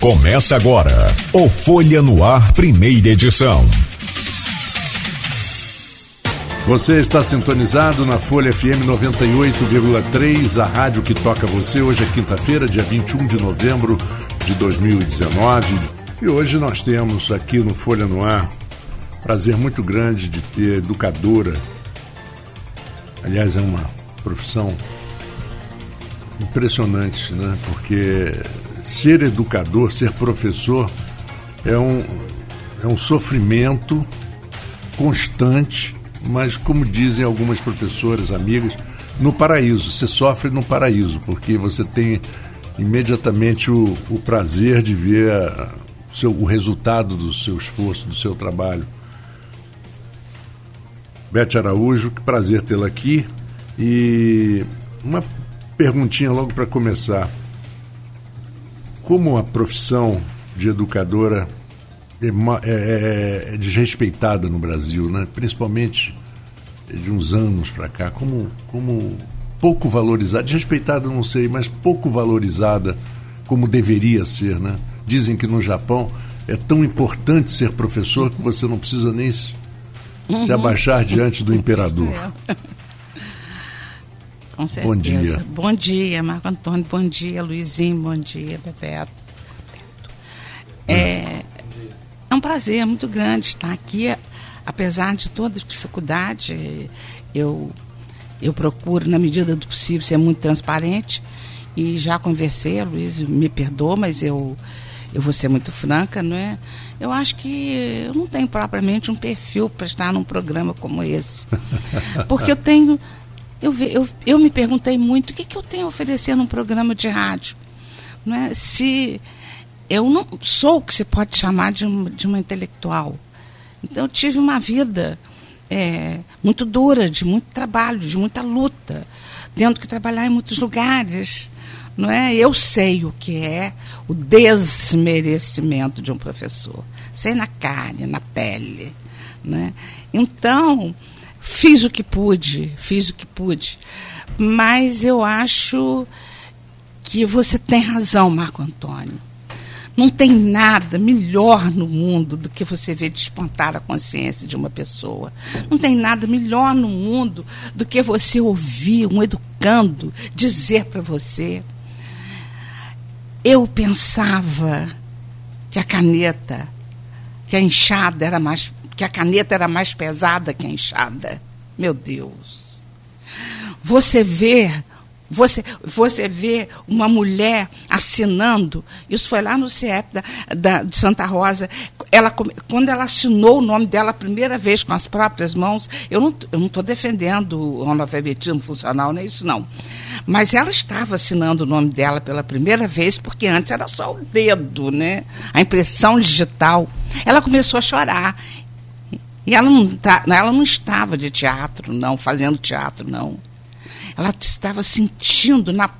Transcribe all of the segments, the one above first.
Começa agora o Folha no Ar, primeira edição. Você está sintonizado na Folha FM 98,3, a rádio que toca você. Hoje é quinta-feira, dia 21 de novembro de 2019. E hoje nós temos aqui no Folha no Ar prazer muito grande de ter educadora. Aliás, é uma profissão impressionante, né? Porque ser educador, ser professor é um, é um sofrimento constante, mas como dizem algumas professoras, amigas, no paraíso. Você sofre no paraíso, porque você tem imediatamente o, o prazer de ver a, seu, o resultado do seu esforço, do seu trabalho. Bete Araújo, que prazer tê-la aqui. E uma perguntinha logo para começar. Como a profissão de educadora é, é, é, é desrespeitada no Brasil, né? principalmente de uns anos para cá, como, como pouco valorizada, desrespeitada não sei, mas pouco valorizada como deveria ser. Né? Dizem que no Japão é tão importante ser professor que você não precisa nem se, uhum. se abaixar diante do imperador. Com certeza. Bom dia. Bom dia, Marco Antônio. Bom dia, Luizinho. Bom dia, Bebeto. É, é um prazer muito grande estar aqui, apesar de toda dificuldade. Eu, eu procuro, na medida do possível, ser muito transparente. E já conversei, a Luiz me perdoa, mas eu, eu vou ser muito franca, não é? Eu acho que eu não tenho propriamente um perfil para estar num programa como esse. Porque eu tenho eu, eu, eu me perguntei muito o que, que eu tenho a oferecer num programa de rádio. Não é? Se eu não sou o que se pode chamar de, de uma intelectual. Então eu tive uma vida é, muito dura, de muito trabalho, de muita luta, tendo que trabalhar em muitos lugares. Não é? Eu sei o que é o desmerecimento de um professor. Sei na carne, na pele. Né? Então, Fiz o que pude, fiz o que pude. Mas eu acho que você tem razão, Marco Antônio. Não tem nada melhor no mundo do que você ver despontar a consciência de uma pessoa. Não tem nada melhor no mundo do que você ouvir um educando dizer para você. Eu pensava que a caneta, que a enxada era mais que a caneta era mais pesada que a enxada. Meu Deus. Você vê, você, você vê uma mulher assinando, isso foi lá no CIEP da, da, de Santa Rosa, ela, quando ela assinou o nome dela a primeira vez com as próprias mãos, eu não estou defendendo o analfabetismo funcional, não é isso não. Mas ela estava assinando o nome dela pela primeira vez, porque antes era só o dedo, né? A impressão digital. Ela começou a chorar. E ela não, tá, ela não estava de teatro, não, fazendo teatro, não. Ela estava sentindo na,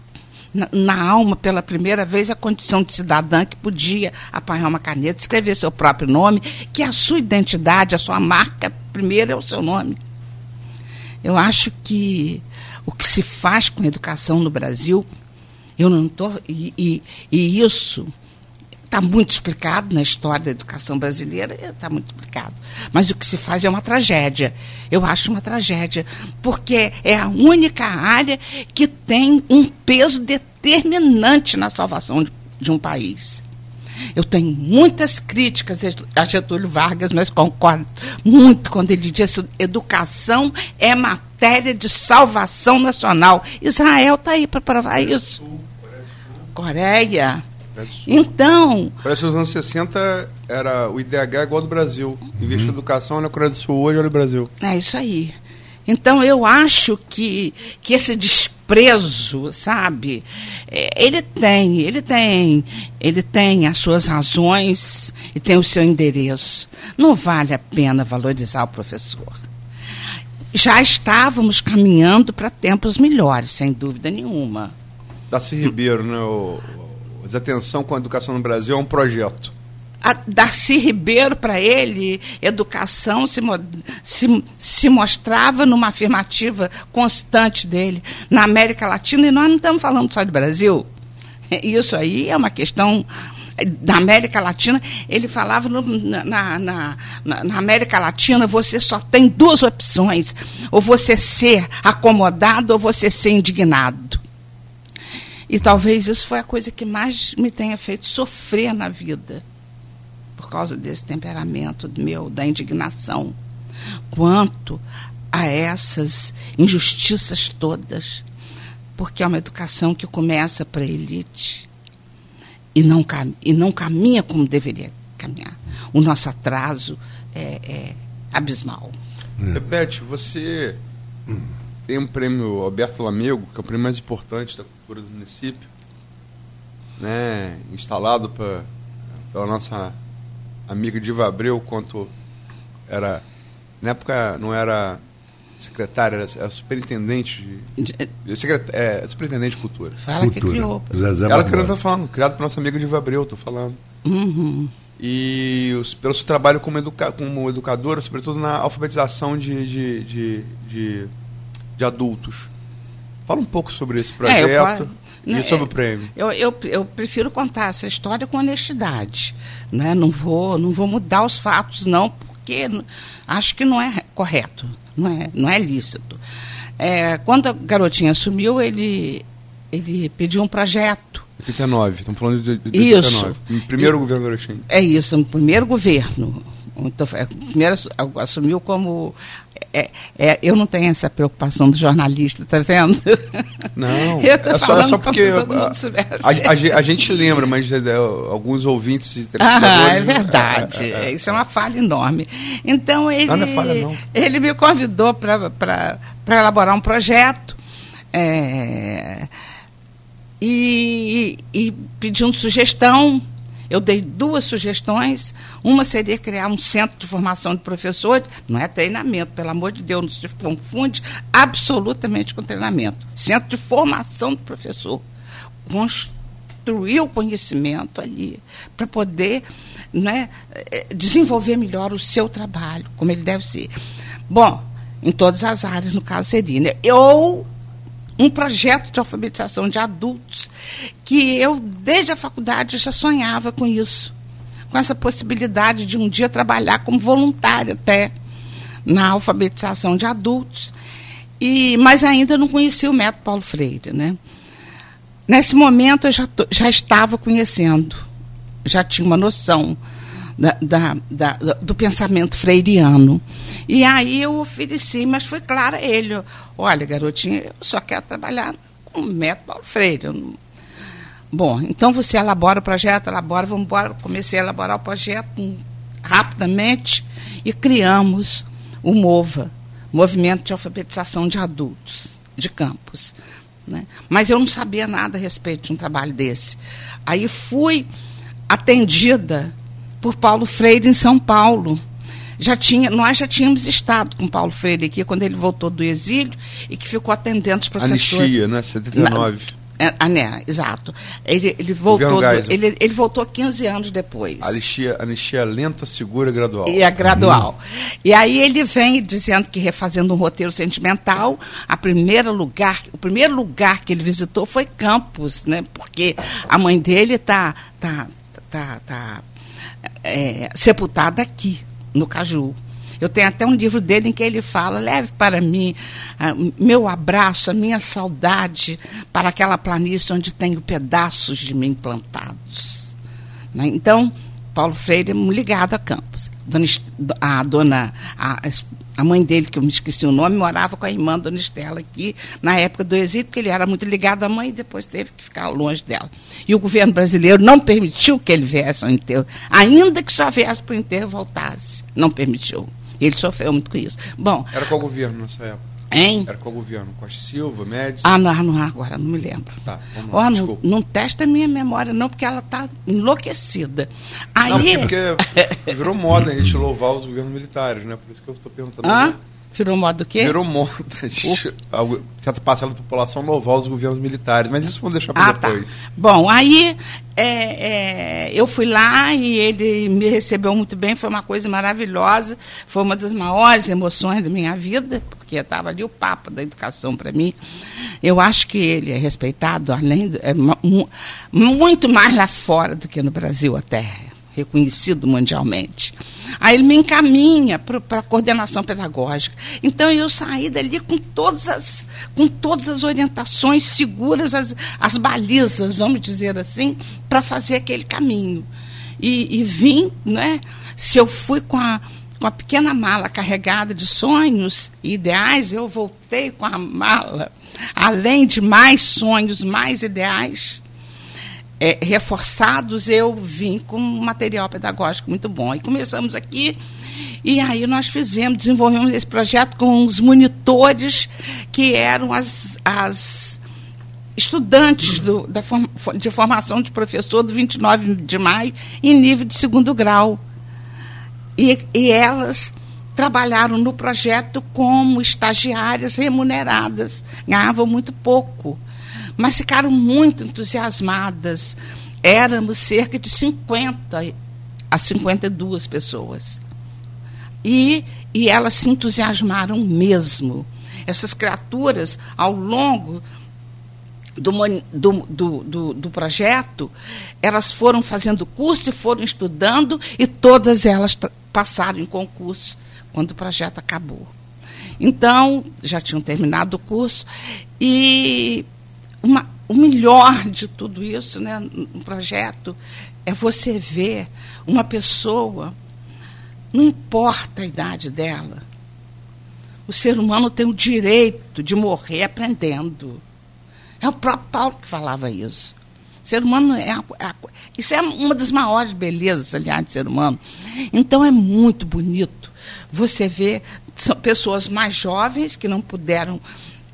na, na, alma, pela primeira vez, a condição de cidadã que podia apanhar uma caneta, escrever seu próprio nome, que a sua identidade, a sua marca, primeiro é o seu nome. Eu acho que o que se faz com educação no Brasil, eu não estou. E, e, e isso Está muito explicado na história da educação brasileira, está muito explicado. Mas o que se faz é uma tragédia. Eu acho uma tragédia, porque é a única área que tem um peso determinante na salvação de, de um país. Eu tenho muitas críticas a Getúlio Vargas, mas concordo muito quando ele diz que educação é matéria de salvação nacional. Israel está aí para provar isso. Coreia. Então. Parece que nos anos 60 era o IDH igual ao do Brasil. Investir uhum. em educação na Coreia do Sul, hoje olha o Brasil. É isso aí. Então eu acho que, que esse desprezo, sabe, é, ele tem, ele tem, ele tem as suas razões e tem o seu endereço. Não vale a pena valorizar o professor. Já estávamos caminhando para tempos melhores, sem dúvida nenhuma. Darcy Ribeiro, né, o, Desatenção com a Educação no Brasil é um projeto. A Darcy Ribeiro, para ele, educação se, se, se mostrava numa afirmativa constante dele na América Latina, e nós não estamos falando só de Brasil. Isso aí é uma questão na América Latina, ele falava no, na, na, na, na, América Latina você só tem duas opções: ou você ser acomodado ou você ser indignado. E talvez isso foi a coisa que mais me tenha feito sofrer na vida, por causa desse temperamento meu, da indignação, quanto a essas injustiças todas, porque é uma educação que começa para a elite e não, e não caminha como deveria caminhar. O nosso atraso é, é abismal. Repete, você tem um prêmio Alberto Lamego, que é o prêmio mais importante da cultura do município, né, instalado pra, pela nossa amiga Diva Abreu, quanto era. Na época não era secretária, era, era superintendente de. de secret, é, superintendente de cultura. Fala cultura. que criou. Zezé Ela que eu estou falando, criado por nossa amiga Diva Abreu, estou falando. Uhum. E os, pelo seu trabalho como, educa, como educadora, sobretudo na alfabetização de, de, de, de de adultos. Fala um pouco sobre esse projeto é, e sobre o prêmio. Eu, eu, eu, prefiro contar essa história com honestidade. Né? Não, vou, não vou mudar os fatos, não, porque acho que não é correto, não é, não é lícito. É, quando a garotinha assumiu, ele, ele pediu um projeto. 89, estamos falando de, de 89. Isso. No primeiro e, governo Garotinho. É isso, no primeiro governo. Então, é, primeiro assumiu como é, é, eu não tenho essa preocupação do jornalista, tá vendo? Não, é só, é só porque a, a, a, gente lembra, mas é, é, alguns ouvintes Ah, é verdade. Isso é uma falha enorme. Então ele, não, falha, não. ele me convidou para elaborar um projeto e, e pedindo sugestão eu dei duas sugestões. Uma seria criar um centro de formação de professores, não é treinamento, pelo amor de Deus, não se confunde absolutamente com treinamento. Centro de formação do professor. Construir o conhecimento ali, para poder né, desenvolver melhor o seu trabalho, como ele deve ser. Bom, em todas as áreas, no caso seria. Né? Ou um projeto de alfabetização de adultos, que eu, desde a faculdade, já sonhava com isso, com essa possibilidade de um dia trabalhar como voluntária até na alfabetização de adultos, e mas ainda não conhecia o método Paulo Freire. Né? Nesse momento, eu já, já estava conhecendo, já tinha uma noção da, da, da, do pensamento freiriano. E aí eu ofereci, mas foi claro a ele: olha, garotinha, eu só quero trabalhar com o método Paulo Freire. Bom, então você elabora o projeto, elabora, vamos embora. Comecei a elaborar o projeto rapidamente e criamos o MOVA, Movimento de Alfabetização de Adultos, de campus. Né? Mas eu não sabia nada a respeito de um trabalho desse. Aí fui atendida por Paulo Freire em São Paulo. Já tinha, nós já tínhamos estado com Paulo Freire aqui quando ele voltou do exílio e que ficou atendendo os professores. Anistia, né? 79. Na, ah, né, exato. Ele, ele voltou, do, ele, ele voltou 15 anos depois. Anistia, anistia lenta, segura e gradual. E é gradual. E aí ele vem dizendo que refazendo um roteiro sentimental, a primeira lugar, o primeiro lugar que ele visitou foi Campos, né? Porque a mãe dele está tá, tá, tá é, sepultada aqui, no Caju. Eu tenho até um livro dele em que ele fala: leve para mim meu abraço, a minha saudade para aquela planície onde tenho pedaços de mim plantados. Né? Então, Paulo Freire ligado a Campos. Dona, a dona, a, a mãe dele, que eu me esqueci o nome, morava com a irmã Dona Estela aqui, na época do exílio, porque ele era muito ligado à mãe e depois teve que ficar longe dela. E o governo brasileiro não permitiu que ele viesse ao enterro, ainda que só viesse para o enterro voltasse. Não permitiu. Ele sofreu muito com isso. Bom. Era qual governo nessa época? Hein? Era qual governo? Costa Silva, Médici? Ah, não, não, agora não me lembro. Tá, vamos lá, oh, não, não testa a minha memória, não, porque ela está enlouquecida. Aí... Não, porque, porque virou moda a gente louvar os governos militares, né? Por isso que eu estou perguntando. Ah? Virou moda do quê? Virou moda. certa parcela da população louvar os governos militares, mas isso vamos deixar para ah, tá. depois. Tá. Bom, aí é, é, eu fui lá e ele me recebeu muito bem, foi uma coisa maravilhosa, foi uma das maiores emoções da minha vida, porque estava ali o Papa da educação para mim. Eu acho que ele é respeitado, além do, é, muito mais lá fora do que no Brasil até reconhecido mundialmente. Aí ele me encaminha para a coordenação pedagógica. Então eu saí dali com todas as, com todas as orientações seguras, as, as balizas, vamos dizer assim, para fazer aquele caminho. E, e vim, né? Se eu fui com a, com a pequena mala carregada de sonhos e ideais, eu voltei com a mala, além de mais sonhos, mais ideais é, reforçados, eu vim com um material pedagógico muito bom. E começamos aqui, e aí nós fizemos, desenvolvemos esse projeto com os monitores, que eram as, as estudantes do, da form, de formação de professor do 29 de maio, em nível de segundo grau. E, e elas trabalharam no projeto como estagiárias remuneradas, ganhavam muito pouco mas ficaram muito entusiasmadas. Éramos cerca de 50 a 52 pessoas. E, e elas se entusiasmaram mesmo. Essas criaturas, ao longo do, do, do, do, projeto, elas foram fazendo curso e foram estudando, e todas elas passaram em concurso quando o projeto acabou. Então, já tinham terminado o curso, e uma, o melhor de tudo isso, né, no projeto, é você ver uma pessoa, não importa a idade dela, o ser humano tem o direito de morrer aprendendo. É o próprio Paulo que falava isso. O ser humano é, é isso é uma das maiores belezas, aliás, do ser humano. Então é muito bonito você ver são pessoas mais jovens que não puderam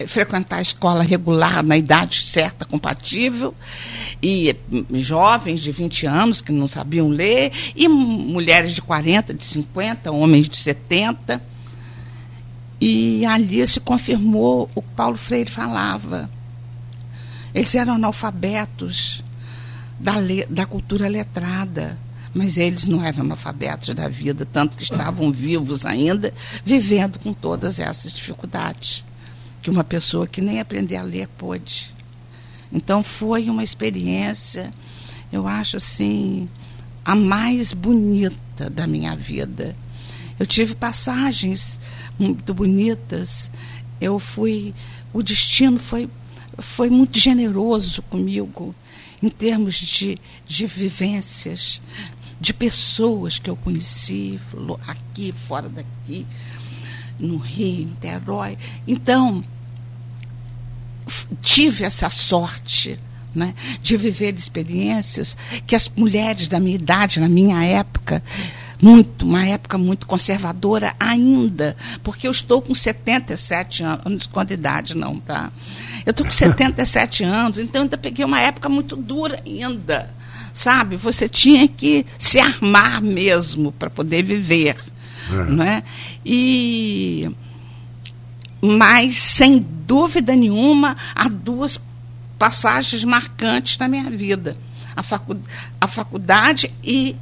frequentar a escola regular na idade certa, compatível, e jovens de 20 anos que não sabiam ler, e mulheres de 40, de 50, homens de 70. E ali se confirmou o que Paulo Freire falava. Eles eram analfabetos da, da cultura letrada, mas eles não eram analfabetos da vida, tanto que estavam vivos ainda, vivendo com todas essas dificuldades que uma pessoa que nem aprender a ler pôde. Então foi uma experiência, eu acho assim, a mais bonita da minha vida. Eu tive passagens muito bonitas. Eu fui, o destino foi foi muito generoso comigo em termos de, de vivências, de pessoas que eu conheci aqui, fora daqui, no Rio, em Niterói. Então, tive essa sorte né, de viver experiências que as mulheres da minha idade, na minha época, muito, uma época muito conservadora ainda, porque eu estou com 77 anos, escondo idade não, tá? Eu estou com 77 anos, então ainda peguei uma época muito dura ainda, sabe? Você tinha que se armar mesmo para poder viver, é. não é? E mas, sem dúvida nenhuma, há duas passagens marcantes na minha vida. A, facu a faculdade e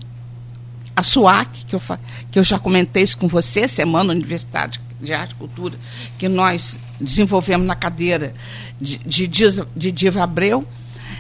a SUAC, que eu, que eu já comentei isso com você, Semana Universidade de Arte e Cultura, que nós desenvolvemos na cadeira de, de, de Diva Abreu.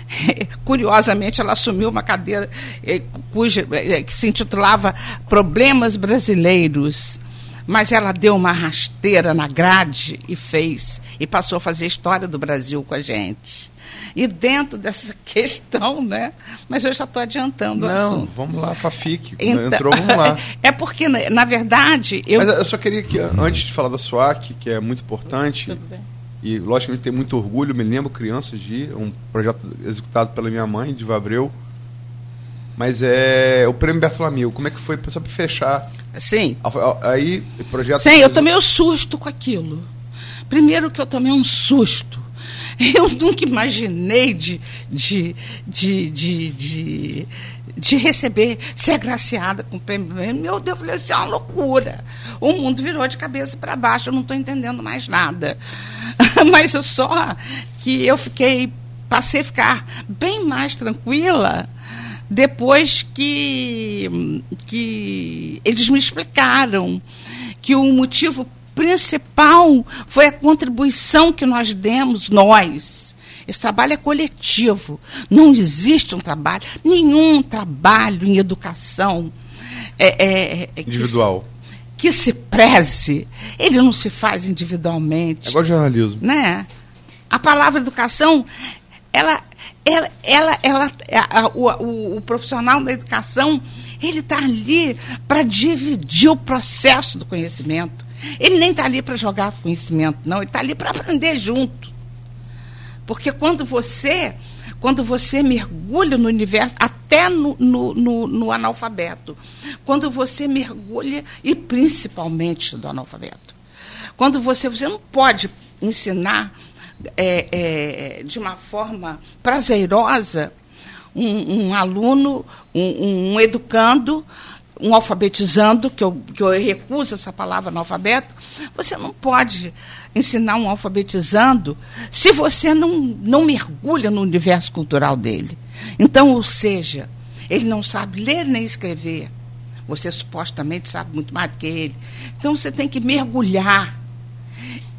Curiosamente, ela assumiu uma cadeira eh, cuja, eh, que se intitulava Problemas Brasileiros mas ela deu uma rasteira na grade e fez, e passou a fazer história do Brasil com a gente. E dentro dessa questão, né? Mas eu já estou adiantando Não, o assunto. vamos lá, Fafique. Então, Entrou, vamos lá. É porque, na verdade. Eu... Mas eu só queria que, antes de falar da SWAC, que é muito importante, e logicamente tem muito orgulho, me lembro crianças de um projeto executado pela minha mãe, de Vabreu. Mas é o prêmio Bertolomeu, como é que foi só para fechar Sim. Aí, projeto. Sim, eu tomei um susto com aquilo. Primeiro que eu tomei um susto. Eu nunca imaginei de, de, de, de, de, receber, ser agraciada com o prêmio. Meu Deus, eu falei assim, é uma loucura. O mundo virou de cabeça para baixo, eu não estou entendendo mais nada. Mas eu só que eu fiquei, passei a ficar bem mais tranquila depois que, que eles me explicaram que o motivo principal foi a contribuição que nós demos, nós. Esse trabalho é coletivo. Não existe um trabalho, nenhum trabalho em educação é, é, é, individual. Que se, que se preze. Ele não se faz individualmente. É igual jornalismo. Né? A palavra educação, ela, ela, ela, ela a, a, o, o profissional da educação, ele está ali para dividir o processo do conhecimento. Ele nem está ali para jogar conhecimento, não. Ele está ali para aprender junto. Porque quando você, quando você mergulha no universo, até no, no, no, no analfabeto, quando você mergulha, e principalmente do analfabeto, quando você, você não pode ensinar é, é, de uma forma prazerosa um, um aluno, um, um, educando, um alfabetizando, que eu, que eu recuso essa palavra analfabeto, você não pode ensinar um alfabetizando se você não, não mergulha no universo cultural dele. Então, ou seja, ele não sabe ler nem escrever. Você supostamente sabe muito mais do que ele. Então você tem que mergulhar,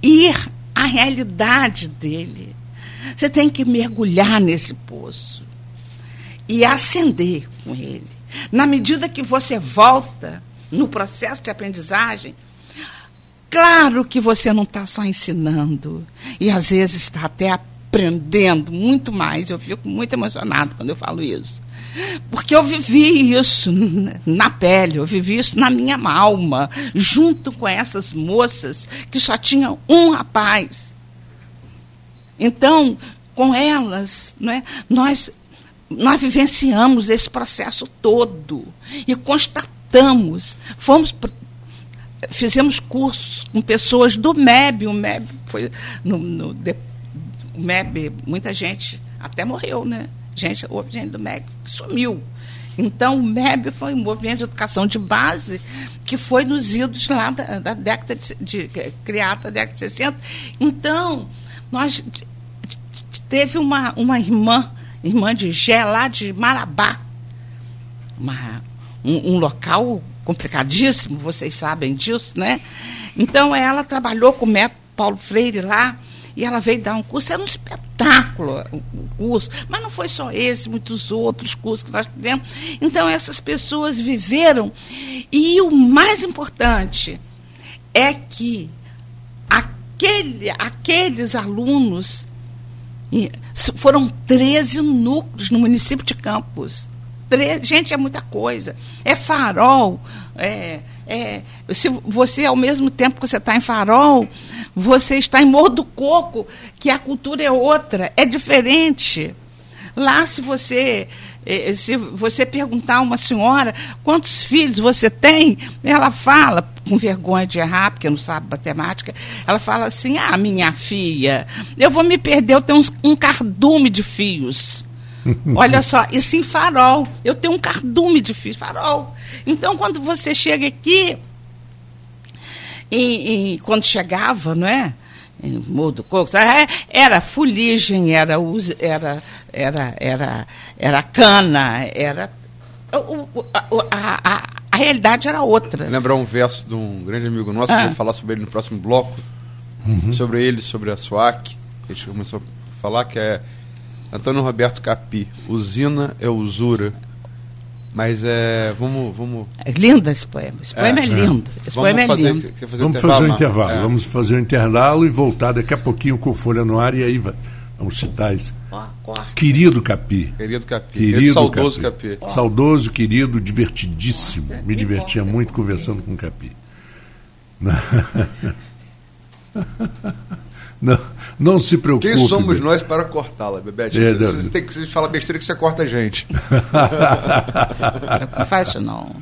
ir à realidade dele. Você tem que mergulhar nesse poço e ascender com ele. Na medida que você volta no processo de aprendizagem, claro que você não está só ensinando, e às vezes está até aprendendo muito mais. Eu fico muito emocionado quando eu falo isso. Porque eu vivi isso na pele, eu vivi isso na minha alma, junto com essas moças que só tinham um rapaz. Então, com elas, não é, nós nós vivenciamos esse processo todo e constatamos. Fomos fizemos cursos com pessoas do MEB, o MEB foi no, no o MEB, muita gente até morreu, né? Gente, o gente do MEB sumiu. Então, o MEB foi um movimento de educação de base que foi nos idos lá da, da década de, de, criado na década de 60. Então, nós teve uma, uma irmã irmã de Gé, lá de Marabá. Uma, um, um, local complicadíssimo, vocês sabem disso, né? Então ela trabalhou com o método Paulo Freire lá e ela veio dar um curso, era um espetáculo o curso, mas não foi só esse, muitos outros cursos que nós fizemos. Então essas pessoas viveram e o mais importante é que aquele, aqueles alunos foram 13 núcleos no município de Campos. Gente, é muita coisa. É farol. É, é, se você, ao mesmo tempo que você está em farol, você está em Morro do Coco, que a cultura é outra, é diferente. Lá, se você eh, se você perguntar a uma senhora quantos filhos você tem, ela fala, com vergonha de errar, porque não sabe matemática, ela fala assim: ah, minha filha, eu vou me perder, eu tenho um cardume de fios. Olha só, isso em farol. Eu tenho um cardume de fios, farol. Então, quando você chega aqui, e, e quando chegava, não é? Morro do Coco, é, era fuligem, era, era, era, era, era cana, era. A, a, a realidade era outra. Lembrar um verso de um grande amigo nosso, ah. que eu vou falar sobre ele no próximo bloco, uhum. sobre ele, sobre a SWAC, a gente começou a falar, que é Antônio Roberto Capi, usina é usura, mas é. Vamos. vamos... É lindo esse poema. Esse poema é, é lindo. Esse vamos poema é fazer, lindo. Fazer vamos fazer um intervalo. É. Vamos fazer um intervalo e voltar daqui a pouquinho com Folha no ar e aí vamos citar isso. Querido Capi. Querido Capi. Querido saudoso Capi. Capi. Saudoso, querido, divertidíssimo. Me divertia muito conversando com o Capi. Não, não se preocupe. Quem somos nós para cortá-la, Bebete? É, você, você, tem que você fala besteira que você corta a gente. não faz isso não.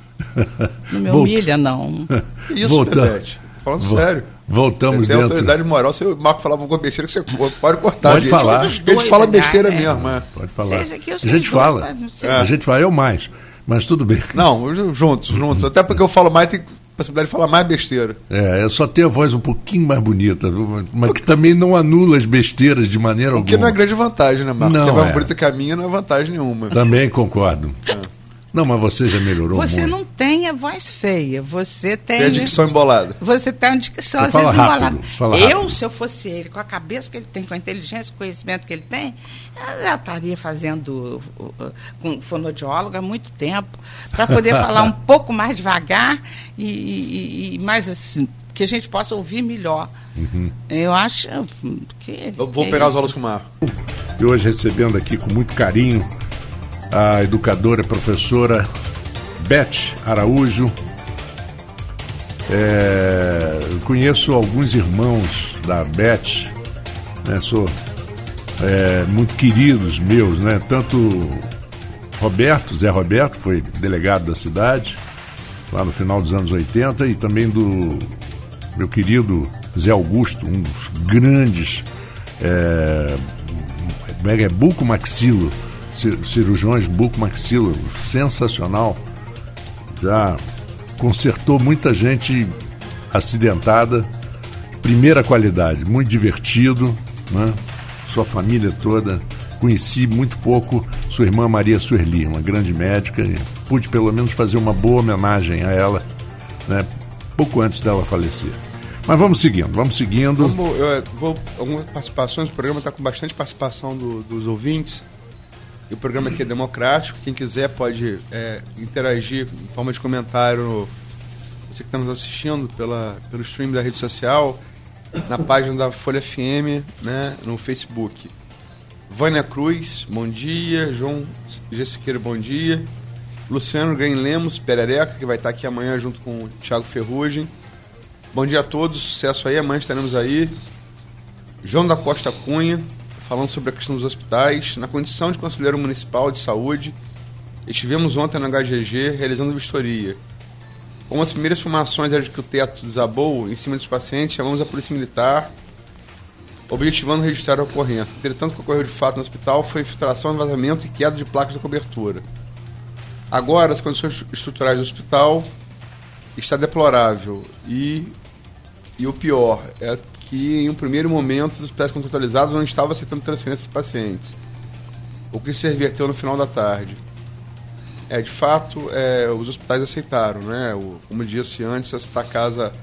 Não me humilha, não. Isso, Volta... Bebete. falando Vol... sério. Voltamos tem dentro. autoridade moral. Se o Marco falava alguma besteira, que você pode cortar. Pode gente. falar. A gente fala besteira é. mesmo. É. Pode falar. a gente fala. A gente fala, eu mais. Mas tudo bem. Não, juntos, juntos. Até porque eu falo mais, tem possibilidade de falar mais besteira. É, eu só tenho a voz um pouquinho mais bonita, mas que também não anula as besteiras de maneira o alguma. Que não é grande vantagem, né, Marcos? Não, Porque a voz é. bonita que a minha não é vantagem nenhuma. Também concordo. É. Não, mas você já melhorou Você muito. não tem a voz feia, você tem. Tem a dicção embolada. Você tem uma dicção, às vezes, embolada. fala Eu, rápido. se eu fosse ele, com a cabeça que ele tem, com a inteligência, com o conhecimento que ele tem, eu já estaria fazendo com fonoaudiólogo há muito tempo, para poder falar um pouco mais devagar e, e- e mais assim, que a gente possa ouvir melhor. Uhum. Eu acho que. Eu vou que pegar é as aulas com o Marco. E hoje recebendo aqui com muito carinho a educadora e professora Beth Araújo. É, conheço alguns irmãos da Beth, né, sou é, muito queridos meus, né? Tanto Roberto, Zé Roberto, foi delegado da cidade, lá no final dos anos 80, e também do meu querido Zé Augusto, um dos grandes é, como é cirurgiões buco-maxilo, sensacional. Já consertou muita gente acidentada, primeira qualidade, muito divertido, né? Sua família toda. Conheci muito pouco sua irmã Maria Suerli, uma grande médica, e pude pelo menos fazer uma boa homenagem a ela, né? Pouco antes dela falecer. Mas vamos seguindo, vamos seguindo. Eu, vou, algumas participações, o programa está com bastante participação do- dos ouvintes. E o programa aqui é democrático. Quem quiser pode eh, interagir em forma de comentário. Você que está nos assistindo pela, pelo stream da rede social, na página da Folha FM, né, no Facebook. Vânia Cruz, bom dia. João G. Bom dia. Luciano Gain Lemos, Perereca, que vai estar aqui amanhã junto com o Thiago Ferrugem. Bom dia a todos, sucesso aí, amanhã estaremos aí. João da Costa Cunha, falando sobre a questão dos hospitais. Na condição de conselheiro municipal de saúde, estivemos ontem na HGG realizando vistoria. Como as primeiras informações eram de que o teto desabou em cima dos pacientes, chamamos a Polícia Militar, objetivando registrar a ocorrência. Entretanto, o que ocorreu de fato no hospital foi infiltração, vazamento e queda de placas de cobertura. Agora, as condições estruturais do hospital está deplorável e, e o pior é que em um primeiro momento os hospitais contratualizados não estavam aceitando transferência de pacientes, o que se reverteu no final da tarde. É, de fato, é, os hospitais aceitaram, né? O, como disse antes, a Santa Casa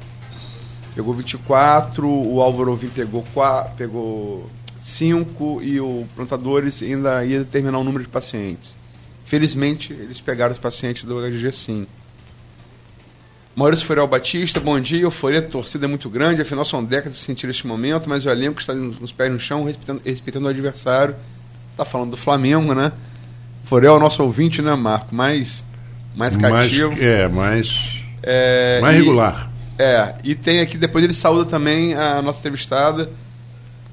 pegou 24, o Álvaro Ovim pegou 4, pegou 5 e o Plantadores ainda ia determinar o número de pacientes. Felizmente, eles pegaram os pacientes do HGG sim. Maurício Furiel Batista, bom dia. Euforia da torcida é muito grande, afinal são décadas de sentir este momento, mas o elenco está nos pés no chão, respeitando, respeitando o adversário. Tá falando do Flamengo, né? Furiel é o nosso ouvinte, né, Marco? Mais, mais mais, cativo. é, mais, É, mais e- regular. É, e tem aqui, depois ele saúda também a nossa entrevistada.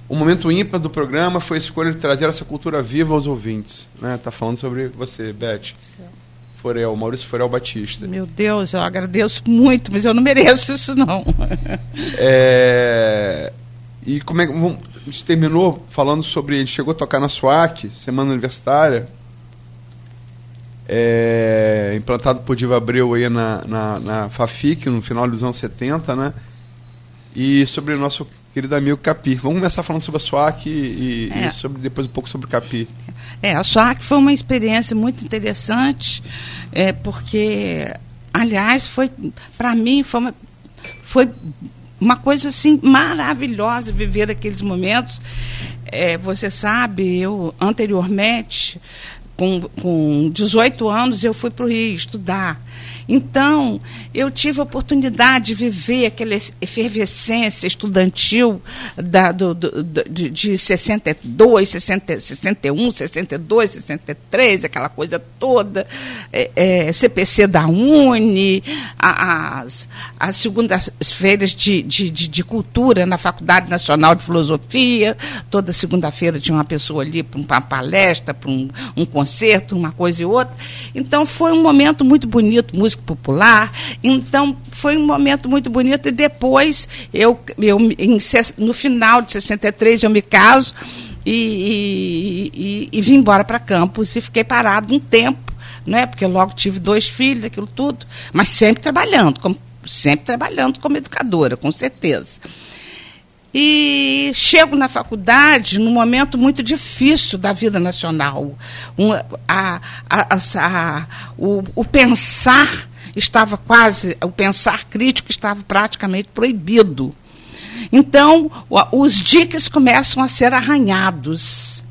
O momento ímpar do programa foi a escolha de trazer essa cultura viva aos ouvintes. Né? Tá falando sobre você, Beth. Forel, Maurício Forel Batista. Meu Deus, eu agradeço muito, mas eu não mereço isso, não. É, e como é que. A gente terminou falando sobre. Gente chegou a tocar na SWAC, Semana Universitária. É, implantado por Diva Abreu aí na, na, na FAFIC, no final dos anos 70, né? E sobre o nosso querido amigo Capi. Vamos começar falando sobre a SWAC e, É. e sobre, depois um pouco sobre o Capi. É, a SWAC foi uma experiência muito interessante, é, porque, aliás, foi para mim foi uma, foi uma coisa assim maravilhosa viver aqueles momentos. É, você sabe, eu anteriormente, com, com 18 anos, eu fui para o Rio estudar. Então, eu tive a oportunidade de viver aquela efervescência estudantil da, do, do, de, de 62, 60, 61, 62, 63, aquela coisa toda, é, é, CPC da Uni, as, as segundas-feiras de, de, de, de cultura na Faculdade Nacional de Filosofia, toda segunda-feira tinha uma pessoa ali para uma palestra, para um, um concerto, uma coisa e outra. Então, foi um momento muito bonito, música popular. Então, foi um momento muito bonito. E depois, eu, eu em no final de 63, eu me caso e, e, e- e vim embora para Campos e fiquei parado um tempo, né? porque logo tive dois filhos, aquilo tudo, mas sempre trabalhando, como, sempre trabalhando como educadora, com certeza. E chego na faculdade num momento muito difícil da vida nacional. Um, a, a, a, o, o pensar estava quase, o pensar crítico estava praticamente proibido. Então, os diques começam a ser arranhados.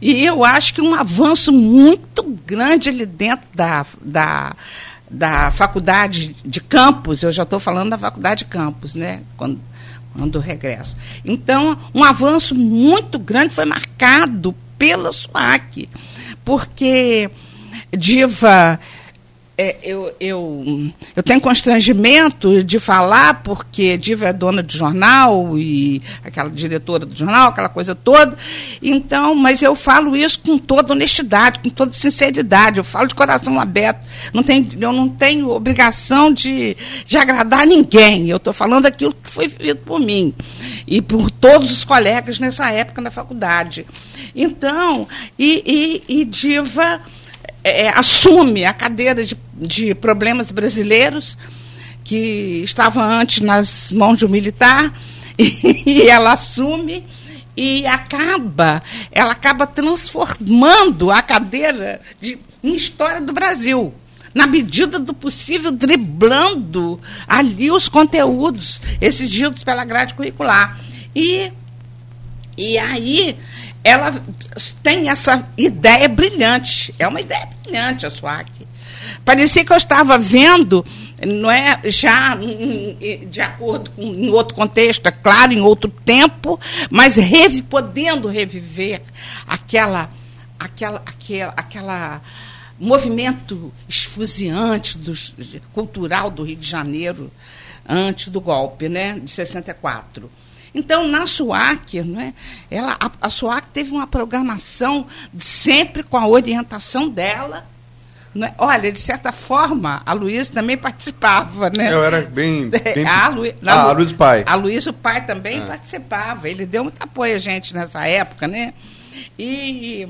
E eu acho que um avanço muito grande ali dentro da, da, da faculdade de campus, eu já estou falando da faculdade de campus, né? Quando, eu regresso. Então, um avanço muito grande foi marcado pela SUAC, porque Diva é, eu, eu, eu tenho constrangimento de falar, porque Diva é dona de jornal e aquela diretora do jornal, aquela coisa toda. Então, mas eu falo isso com toda honestidade, com toda sinceridade. Eu falo de coração aberto. Não tenho, eu não tenho obrigação de, de agradar ninguém. Eu estou falando aquilo que foi feito por mim e por todos os colegas nessa época na faculdade. Então, e, e, e Diva é, é, assume a cadeira de, de problemas brasileiros, que estava antes nas mãos do militar, e ela assume e acaba, ela acaba transformando a cadeira de, em história do Brasil. Na medida do possível, driblando ali os conteúdos exigidos pela grade curricular. E, e aí ela tem essa ideia brilhante. É uma ideia brilhante a SWAC. Parecia que eu estava vendo, não é já de acordo com em outro contexto, é claro, em outro tempo, mas revi, podendo reviver aquela aquela aquela aquela movimento esfuziante do, cultural do Rio de Janeiro antes do golpe, né, de 64. Então, na SUAC, né, ela, a, a SUAC teve uma programação sempre com a orientação dela. Né? Olha, de certa forma, a Luísa também participava. Né? Eu era bem. bem... a, Lu, ah, a Luísa Pai. A Luísa, o pai, também é. participava. Ele deu muito apoio a gente nessa época. Né? E.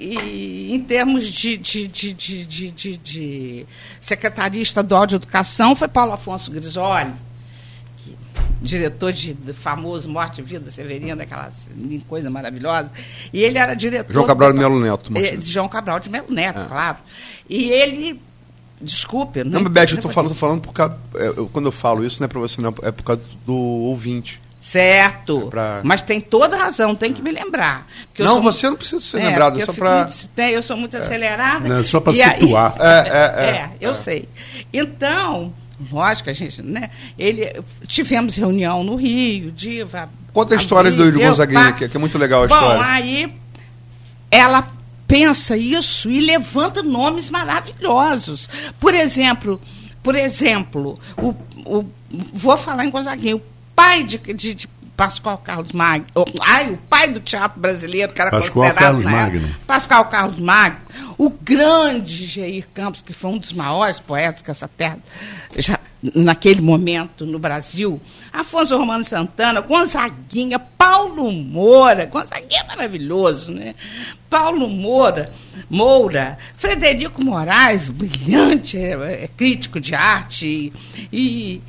E em termos de, de, de, de, de, de, de secretaria estadual de educação, foi Paulo Afonso Grisoli diretor de, de famoso Morte e Vida Severina, aquela coisa maravilhosa. E ele era diretor. João Cabral de Melo Neto. É, de João Cabral de Melo Neto, é. claro. E ele. Desculpe. Não, não Beth, eu estou falando, tô falando por causa. É, eu, quando eu falo isso, não é para você, não, é por causa do ouvinte. Certo. É pra... Mas tem toda razão, tem que me lembrar. não, sou... você não precisa ser é, lembrado, é só para. Eu sou muito acelerada. Não, é só para situar. Aí... É, é, eu sei. Então, lógico, a gente, né? Ele, tivemos reunião no Rio, Diva. Conta a, história do Yuri Gonzaguinha, que, que é muito legal a Bom, história. aí ela pensa isso e levanta nomes maravilhosos. Por exemplo, por exemplo, o, o vou falar em Gonzaguinha, o pai de, de, de Pascoal Carlos Magno, ai, o pai do teatro brasileiro, que era Pascoal Carlos Magno. Pascoal Carlos Magno, o grande Jair Campos, que foi um dos maiores poetas que essa terra já naquele momento no Brasil, Afonso Romano Santana, Gonzaguinha, Paulo Moura, Gonzaguinha é maravilhoso, né? Paulo Moura, Moura, Frederico Moraes, brilhante, é, é crítico de arte e, e,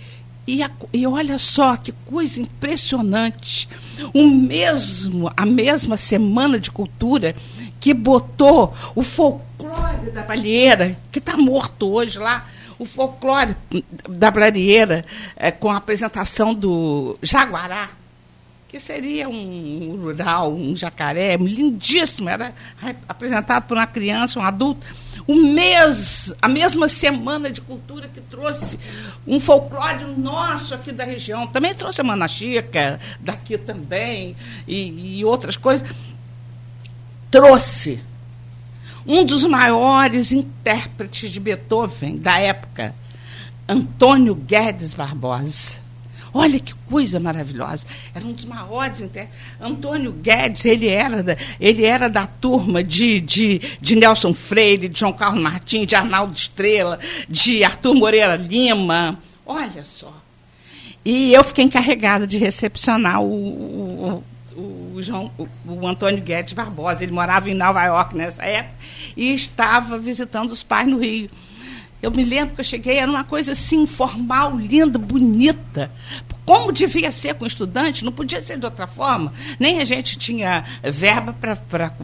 a, e olha só que coisa impressionante. O mesmo, a mesma semana de cultura que botou o folclore da Balieira, que está morto hoje lá, o folclore da Balieira, é, com a apresentação do Jaguará, que seria um rural, um jacaré, lindíssimo, era apresentado por uma criança, um adulto o mês, a mesma semana de cultura que trouxe um folclore nosso aqui da região. Também trouxe a Mana Chica, daqui também, e, e outras coisas. Trouxe um dos maiores intérpretes de Beethoven da época, Antônio Guedes Barbosa. Olha que coisa maravilhosa. Era um dos maiores. Antônio Guedes, ele era da, ele era da turma de, de, de Nelson Freire, de João Carlos Martins, de Arnaldo Estrela, de Arthur Moreira Lima. Olha só. E eu fiquei encarregada de recepcionar o, o, o, João, o, o Antônio Guedes Barbosa. Ele morava em Nova York nessa época e estava visitando os pais no Rio. Eu me lembro que eu cheguei, era uma coisa assim, formal, linda, bonita. Como devia ser com estudante, não podia ser de outra forma. Nem a gente tinha verba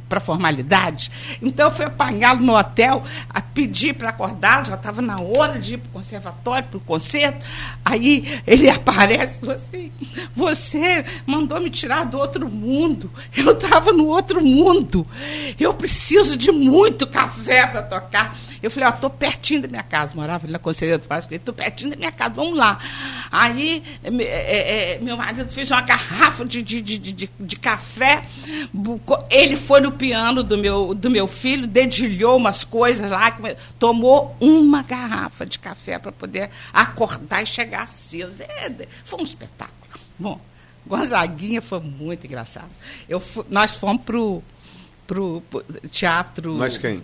para formalidade. Então, eu fui apanhá-lo no hotel, a pedir para acordá-lo, já estava na hora de ir para o conservatório, para o concerto. Aí ele aparece e assim: Você mandou me tirar do outro mundo. Eu estava no outro mundo. Eu preciso de muito café para tocar. Eu falei, ó, tô pertinho da minha casa, morava ali na Conselheira do Páscoa, tô pertinho da minha casa, vamos lá. Aí é, é, é, meu marido fez uma garrafa de, de, de, de, de café, ele foi no piano do meu, do meu filho, dedilhou umas coisas lá, tomou uma garrafa de café para poder acordar e chegar cedo. É, foi um espetáculo. Bom, Gonzaguinha foi muito engraçado. Eu, nós fomos pro, pro, pro teatro. Mas quem?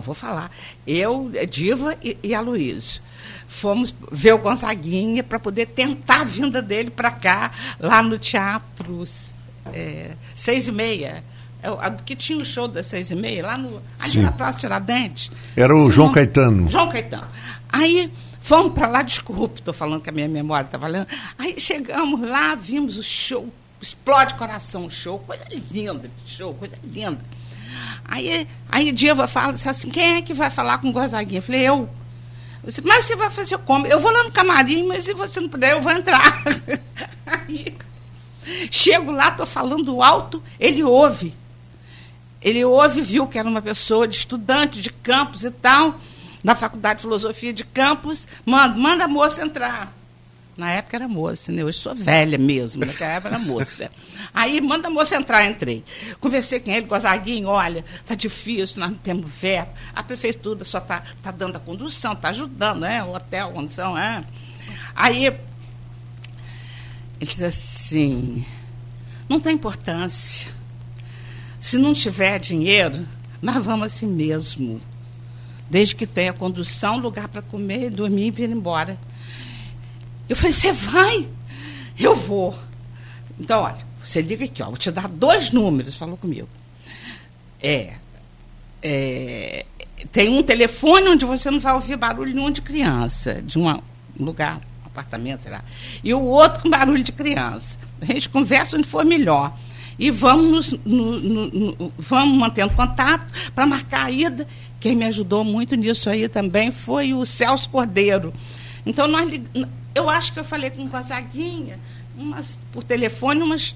Vou falar, eu, Diva e, e Aloysio. Fomos ver o Gonzaguinha para poder tentar a vinda dele para cá, lá no Teatro é, Seis e Meia. É, que tinha o show das seis e meia, lá no, ali Sim. na Praça Tiradentes. Era o João Caetano. João Caetano. Aí fomos para lá, desculpe, estou falando que a minha memória está valendo. Aí chegamos lá, vimos o show, explode coração o show, coisa linda, show, coisa linda. Aí, aí Diva fala assim, quem é que vai falar com o Gonzaguinha? Eu falei, eu. eu disse, mas você vai fazer como? Eu vou lá no camarim, mas se você não puder, eu vou entrar. aí, chego lá, estou falando alto, ele ouve. Ele ouve, viu que era uma pessoa de estudante de campus e tal, na Faculdade de Filosofia de Campos, manda, manda a moça entrar. Na época era moça, né? Hoje sou velha mesmo, naquela época era moça. Aí manda a moça entrar, entrei. Conversei com ele, Gozaguinho, olha, tá difícil, nós não temos verba. A prefeitura só tá, tá dando a condução, tá ajudando, né? O hotel, a condução, é. Aí ele disse assim, não tem importância. Se não tiver dinheiro, nós vamos assim mesmo. Desde que tenha condução, lugar para comer, dormir e vir embora. Eu falei, você vai? Eu vou. Então, olha, você liga aqui, ó, vou te dar dois números, falou comigo. É, é, tem um telefone onde você não vai ouvir barulho nenhum de criança, de uma, um lugar, um apartamento, sei lá. E o outro com barulho de criança. A gente conversa onde for melhor. E vamos, no, no, no, vamos mantendo contato para marcar a ida. Quem me ajudou muito nisso aí também foi o Celso Cordeiro. Então, nós eu acho que eu falei com o Gonzaguinha umas, por telefone umas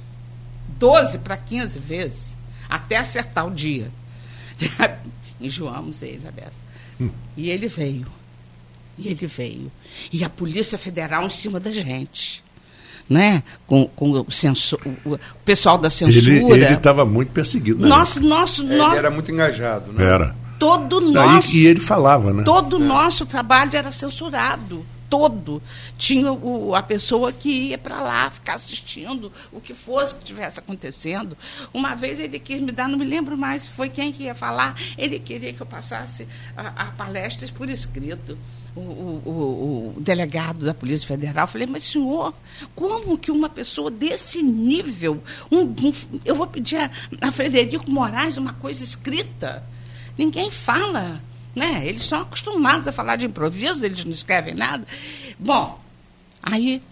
12 para 15 vezes, até acertar o dia. Enjoamos ele, a hum. E ele veio. E ele veio. E a Polícia Federal em cima da gente. Né? Com, com o, censor, o, o pessoal da censura. Ele estava muito perseguido. Né? Nosso, nosso, é, nosso, ele era muito engajado. Né? Era. Todo nosso. E, e ele falava, né? Todo o é. nosso trabalho era censurado todo tinha o, a pessoa que ia para lá ficar assistindo o que fosse que estivesse acontecendo. Uma vez ele quis me dar, não me lembro mais foi quem que ia falar, ele queria que eu passasse a, a palestras por escrito. O, o, o, delegado da Polícia Federal, falei, mas senhor, como que uma pessoa desse nível, um, um, eu vou pedir a, a Frederico Moraes uma coisa escrita? Ninguém fala. Né? Eles estão acostumados a falar de improviso, eles não escrevem nada. Bom, aí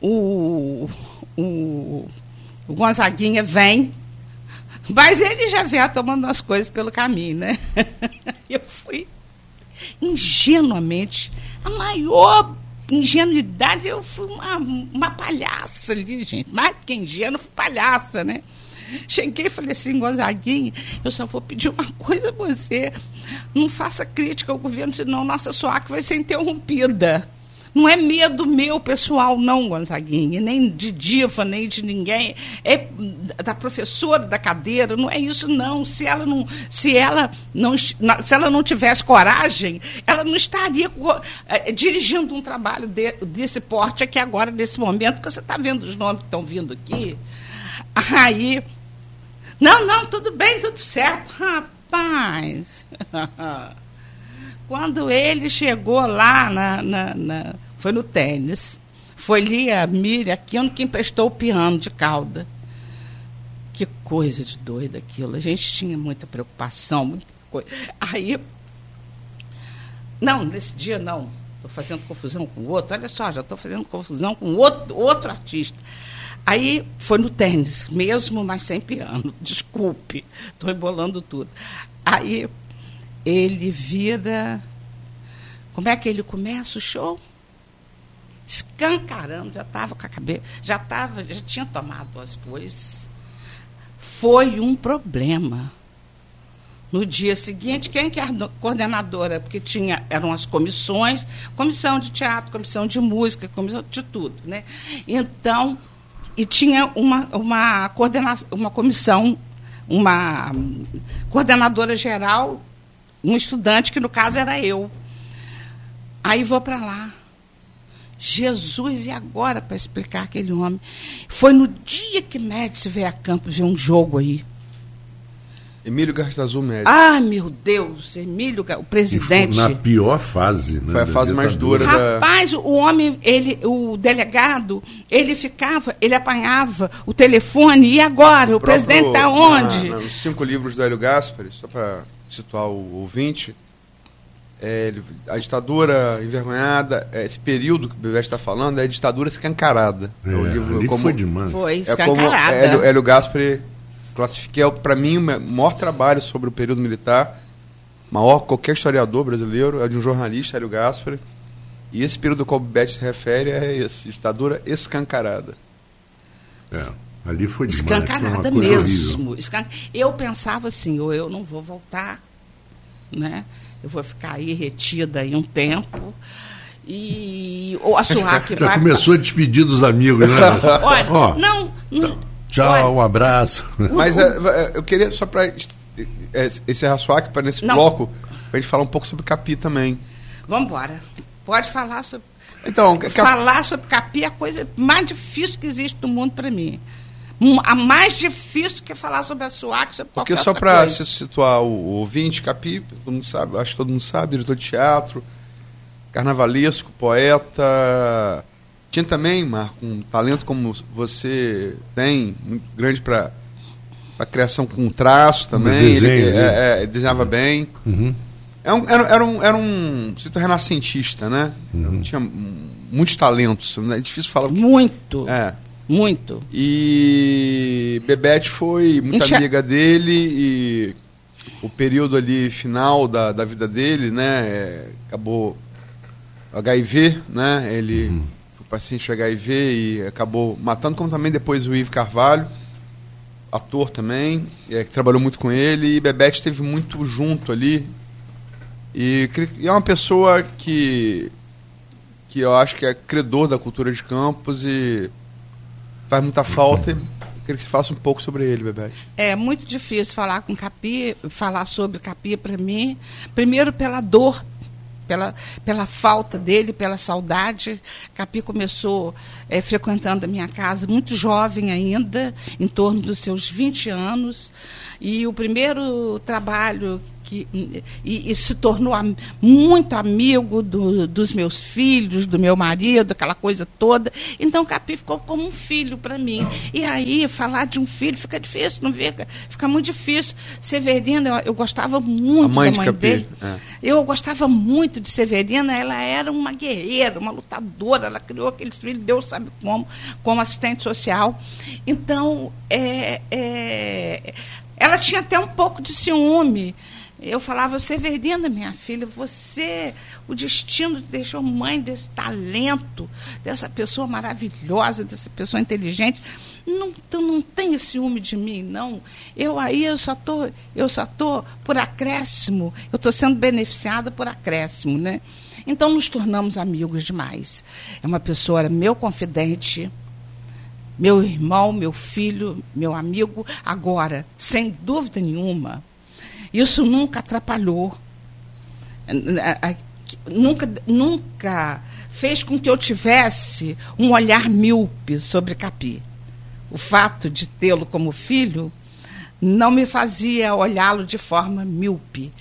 o, o, o Gonzaguinha vem, mas ele já vem tomando as coisas pelo caminho, né? Eu fui ingenuamente, a maior ingenuidade, eu fui uma, uma palhaça ali, gente. Mais que ingênuo, fui palhaça, né? Cheguei e falei assim, Gonzaguinha, eu só vou pedir uma coisa a você. Não faça crítica ao governo, senão nossa SOAC vai ser interrompida. Não é medo meu pessoal, não, Gonzaguinha, nem de diva, nem de ninguém. É da professora da cadeira, não é isso, não. Se ela não, se ela não, se ela não tivesse coragem, ela não estaria é, dirigindo um trabalho de, desse porte aqui agora, nesse momento, que você está vendo os nomes que estão vindo aqui. Aí não, não, tudo bem, tudo certo. Rapaz, quando ele chegou lá, na, na, na, foi no tênis, foi ali a Miriam, aquilo que emprestou o piano de cauda. Que coisa de doida aquilo. A gente tinha muita preocupação, muita coisa. Aí Não, nesse dia não. Estou fazendo confusão com o outro. Olha só, já estou fazendo confusão com outro, outro artista. Aí foi no tênis, mesmo, mas sem piano. Desculpe, estou embolando tudo. Aí ele vira. Como é que ele começa o show? Escancarando, já estava com a cabeça, já estava, já tinha tomado as coisas. Foi um problema. No dia seguinte, quem que era coordenadora? Porque tinha, eram as comissões, comissão de teatro, comissão de música, comissão de tudo, né? Então, e tinha uma, uma, coordenação, uma comissão, uma coordenadora geral, um estudante, que no caso era eu. Aí vou para lá. Jesus, e agora para explicar aquele homem? Foi no dia que Médici veio a campo ver um jogo aí. Emílio Garçazul Médici. Ah, meu Deus, Emílio, o presidente. na pior fase, né? Foi a fase mais dura da... Rapaz, o homem, ele, o delegado, ele ficava, ele apanhava o telefone, e agora? O, o presidente está onde? Na, nos cinco livros do Hélio Gaspari, só para situar o ouvinte, é, a ditadura envergonhada, é, esse período que o Bebê está falando é a ditadura escancarada. É, é o livro, como, foi demais. Foi escancarada. É como Hélio, Hélio Gaspari classifiquei, é, para mim, o maior trabalho sobre o período militar, maior qualquer historiador brasileiro, é de um jornalista, Hélio Gaspari. E esse período ao qual o Bebete se refere é esse, ditadura escancarada. É, ali foi demais. Escancarada mesmo. Escan... Eu pensava assim, ou eu não vou voltar, né? eu vou ficar aí retida aí um tempo. E o Açuaque vai. Já começou a despedir dos amigos, né? Olha, oh, não, não. Tchau, olha, um abraço. Mas é, é, eu queria, só para é, esse Açuaque, para nesse não. bloco, para a gente falar um pouco sobre Capi também. Vamos embora. Pode falar sobre. Então, falar sobre Capi é a coisa mais difícil que existe no mundo para mim a mais difícil que falar sobre a SUAC, sobre Porque só para situar o, o ouvinte, Capi, todo mundo sabe, acho que todo mundo sabe, diretor de teatro, carnavalesco, poeta. Tinha também, Marco, um talento como você tem, muito grande para a criação com traço também. Desenho, ele, é, é, desenhava bem. Uhum. Era, um, era, um, era um cito renascentista, né? Uhum. Tinha muitos talentos. Né? É difícil falar. Muito. É. Muito. E Bebete foi muito Enche... amiga dele e o período ali final da, da vida dele, né? É, acabou HIV, né? Ele uhum. Paciente HIV e acabou matando, como também depois o Ivo Carvalho, ator também, é, que trabalhou muito com ele, e Bebete esteve muito junto ali. E, e é uma pessoa que, que eu acho que é credor da cultura de Campos e faz muita falta. Eu queria que você falasse um pouco sobre ele, Bebete. É muito difícil falar com Capi, falar sobre Capi para mim. Primeiro pela dor, pela, pela falta dele, pela saudade. Capi começou é, frequentando a minha casa muito jovem ainda, em torno dos seus 20 anos. E o primeiro trabalho que, e, e se tornou am, muito amigo do, dos meus filhos, do meu marido, aquela coisa toda. Então o Capi ficou como um filho para mim. E aí, falar de um filho fica difícil, não fica? Fica muito difícil. Severina, eu, eu gostava muito mãe da mãe Capi, dele. É. Eu gostava muito de Severina, ela era uma guerreira, uma lutadora, ela criou aqueles filhos, Deus sabe como, como assistente social. Então, é, é, ela tinha até um pouco de ciúme eu falava, Severina, minha filha, você, o destino te deixou mãe desse talento, dessa pessoa maravilhosa, dessa pessoa inteligente. Não, tu não tem ciúme de mim, não. Eu aí eu só tô, eu só tô por acréscimo. Eu estou sendo beneficiada por acréscimo, né? Então nos tornamos amigos demais. É uma pessoa, meu confidente, meu irmão, meu filho, meu amigo. Agora, sem dúvida nenhuma, isso nunca atrapalhou. Nunca, nunca fez com que eu tivesse um olhar míope sobre Capi. O fato de tê-lo como filho não me fazia olhá-lo de forma míope.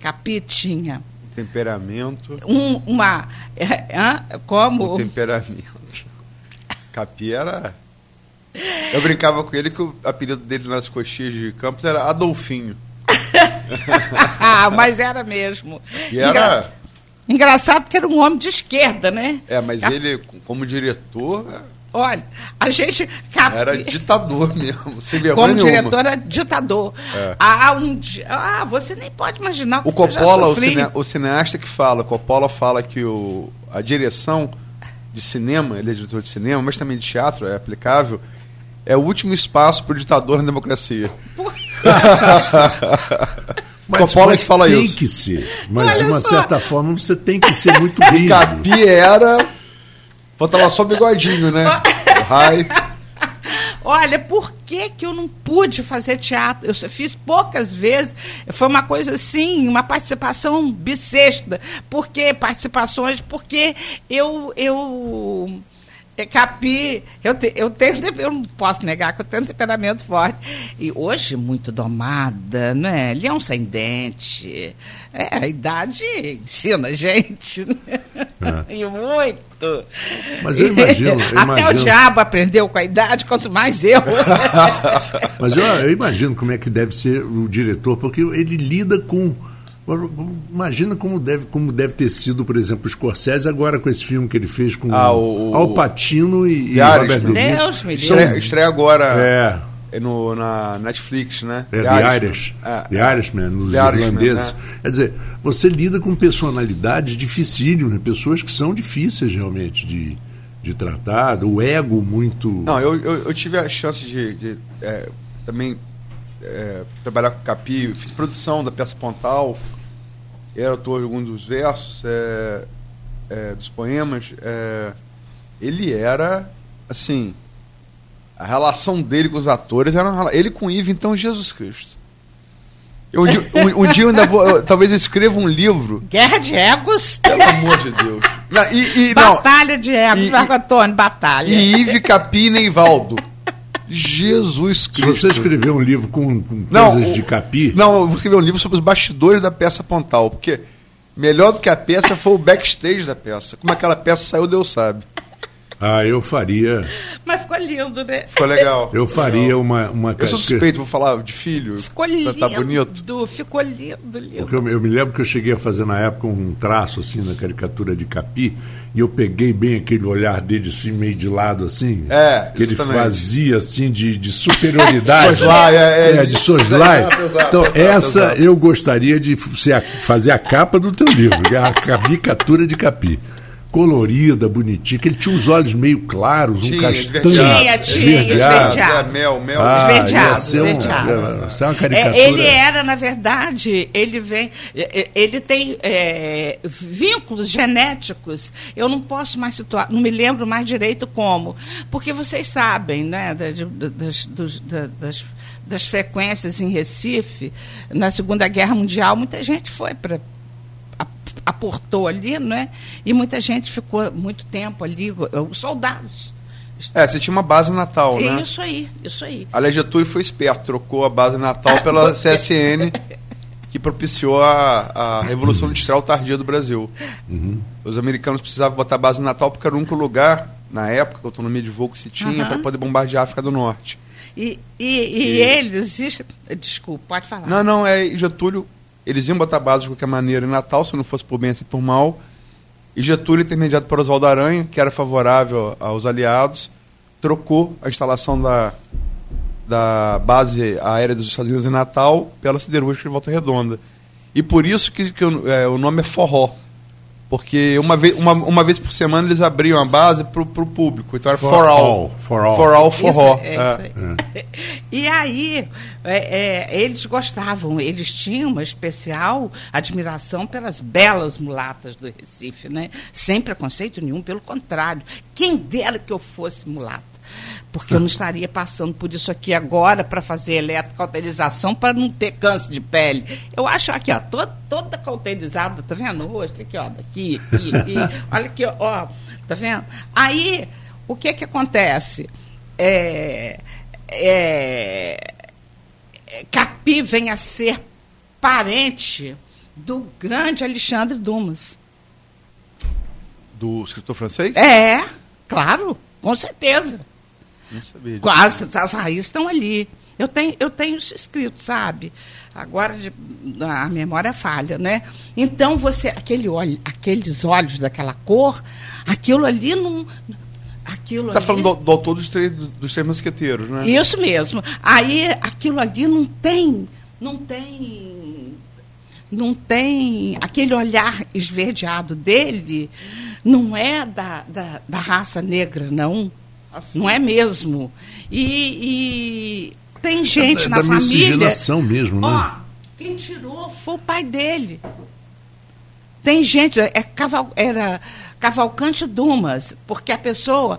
Capi tinha temperamento. Um, uma. É, como. Um temperamento. Capi era. Eu brincava com ele que o apelido dele nas coxinhas de Campos era Adolfinho. Mas era mesmo. E era. Engraçado que era um homem de esquerda, né? É, mas ele, como diretor, Olha, a gente. Cap... era ditador mesmo, sem vergonha Como nenhuma. diretor, era ditador. É. Ah, um. Ah, você nem pode imaginar O que Coppola, o, cine- o cineasta que fala, Coppola fala que o, a direção de cinema, ele é diretor de cinema, mas também de teatro, é aplicável, é o último espaço para o ditador na democracia. Coppola que fala tem isso. que ser. Mas Olha de uma só. certa forma você tem que ser muito rígido. Capi era. Falta lá só o bigodinho, né? O Rai. Olha, por que, que eu não pude fazer teatro? Eu só fiz poucas vezes. Foi uma coisa assim, uma participação bissexta. Por que participações? Porque eu. eu Capi, eu, te- eu tenho, eu não posso negar que eu tenho um temperamento forte. E hoje, muito domada, né? Leão sem dente. É, a idade ensina a gente, né? E muito. Mas eu imagino, eu Até o diabo aprendeu com a idade, quanto mais eu. Mas eu, eu imagino como é que deve ser o diretor, porque ele lida com. Imagina como deve, como deve ter sido, por exemplo, o Scorsese agora com esse filme que ele fez com Ah, o- Al Pacino e, e The Robert Irishman. De Niro. Deus me livre. Estreia, estreia agora É, é no, na Netflix, né? é The The Irishman. Irish, É. The Irishman, nos The Irishman, irlandeses. né? Quer dizer, você lida com personalidades dificílimas, pessoas que são difíceis realmente de, de tratar, o ego muito. Não, eu, eu, eu tive a chance de, de, é, também é, trabalhar com o Capi, fiz produção da peça Pontal, era autor de alguns dos versos, é, é, dos poemas. é, ele era, assim, a relação dele com os atores era uma, ele com Ivo, então Jesus Cristo. Eu, um, dia, um- um dia eu ainda vou, eu- talvez eu escreva um livro, Guerra de egos. pelo amor de Deus. Não, e, e, não, batalha de egos, E- Marco Antônio, batalha. e Ive, Capi e Neivaldo. Jesus Se Cristo. você escrever um livro com, com Não, coisas de capi, Não, eu vou escrever um livro sobre os bastidores da peça Pontal, porque melhor do que a peça foi o backstage da peça. Como aquela peça saiu, Deus sabe. Ah, eu faria, Mas ficou lindo, né? Ficou legal. eu faria uma, uma Eu sou suspeito, vou falar de filho. Ficou Tá- lindo. Tá bonito. Ficou lindo, lindo. Porque eu, eu me lembro que eu cheguei a fazer na época um traço assim na caricatura de Capi e eu peguei bem aquele olhar dele assim meio de lado assim É, que ele exatamente. fazia assim de, de superioridade Soslai, é, é, de soslai então essa eu gostaria de ser a- fazer a capa do teu livro que é a caricatura de Capi colorida, bonitinha, que ele tinha os olhos meio claros, um Tinha, castanho, Tinha, tinha, esverdeado. esverdeado. É, mel, mel. Ah, Esverdeado, um- esverdeado. ser uma caricatura. É, ele era, na verdade, ele vem, é, é, ele tem é, vínculos genéticos. Eu não posso mais situar, não me lembro mais direito como, porque vocês sabem, né, da- de- da- das, dos- da- das, das frequências em Recife na Segunda Guerra Mundial, muita gente foi para aportou ali, né? E muita gente ficou muito tempo ali, os soldados. É, você tinha uma base natal, né? Isso aí, isso aí. Aliás, Getúlio foi esperto, trocou a base natal pela CSN, que propiciou a, a Revolução Industrial Tardia do Brasil. Os americanos precisavam botar a base natal porque era o único lugar, na época, a autonomia de voo que se tinha, Aham. para poder bombardear a África do Norte. E, e, e eles. Desculpa, pode falar. Não, não, é Getúlio. Eles iam botar base de qualquer maneira em Natal, se não fosse por bem, assim por mal. E Getúlio, intermediado por Oswaldo Aranha, que era favorável aos aliados, trocou a instalação da, da base aérea dos Estados Unidos em Natal pela siderúrgica de Volta Redonda. E por isso que, que é, o nome é Forró. Porque uma vez, uma, uma vez por semana eles abriam a base para o público. Então era For For, all. all, for all. For all, Isso, forró. é, É. isso aí. E aí, é, é, eles gostavam, eles tinham uma especial admiração pelas belas mulatas do Recife, né? Sem preconceito nenhum, pelo contrário. Quem dera que eu fosse mulata. Porque eu não estaria passando por isso aqui agora para fazer eletrocauterização para não ter câncer de pele. Eu acho aqui, ó, toda, toda cauterizada, tá vendo? Hoje, aqui, ó, daqui, aqui, aqui. Olha aqui, ó, tá vendo? Aí, o que que acontece? É, é, é, Capi vem a ser parente do grande Alexandre Dumas. Do escritor francês? É, claro, com certeza. Não sabia. Quase, as raízes estão ali. Eu tenho, eu tenho escrito, sabe? Agora de, a memória falha, né? Então você, aquele olho, aqueles olhos daquela cor, aquilo ali não. Aquilo Você está ali- falando do, do autor dos três, dos três mosqueteiros, né? Isso mesmo. Aí aquilo ali não tem, não tem, não tem aquele olhar esverdeado dele, não é da, da, da raça negra, não. Assim. Não é mesmo. E, e tem gente da, na da família. miscigenação mesmo, né? Ó, quem tirou foi o pai dele. Tem gente, é caval, era Cavalcante Dumas, porque a pessoa.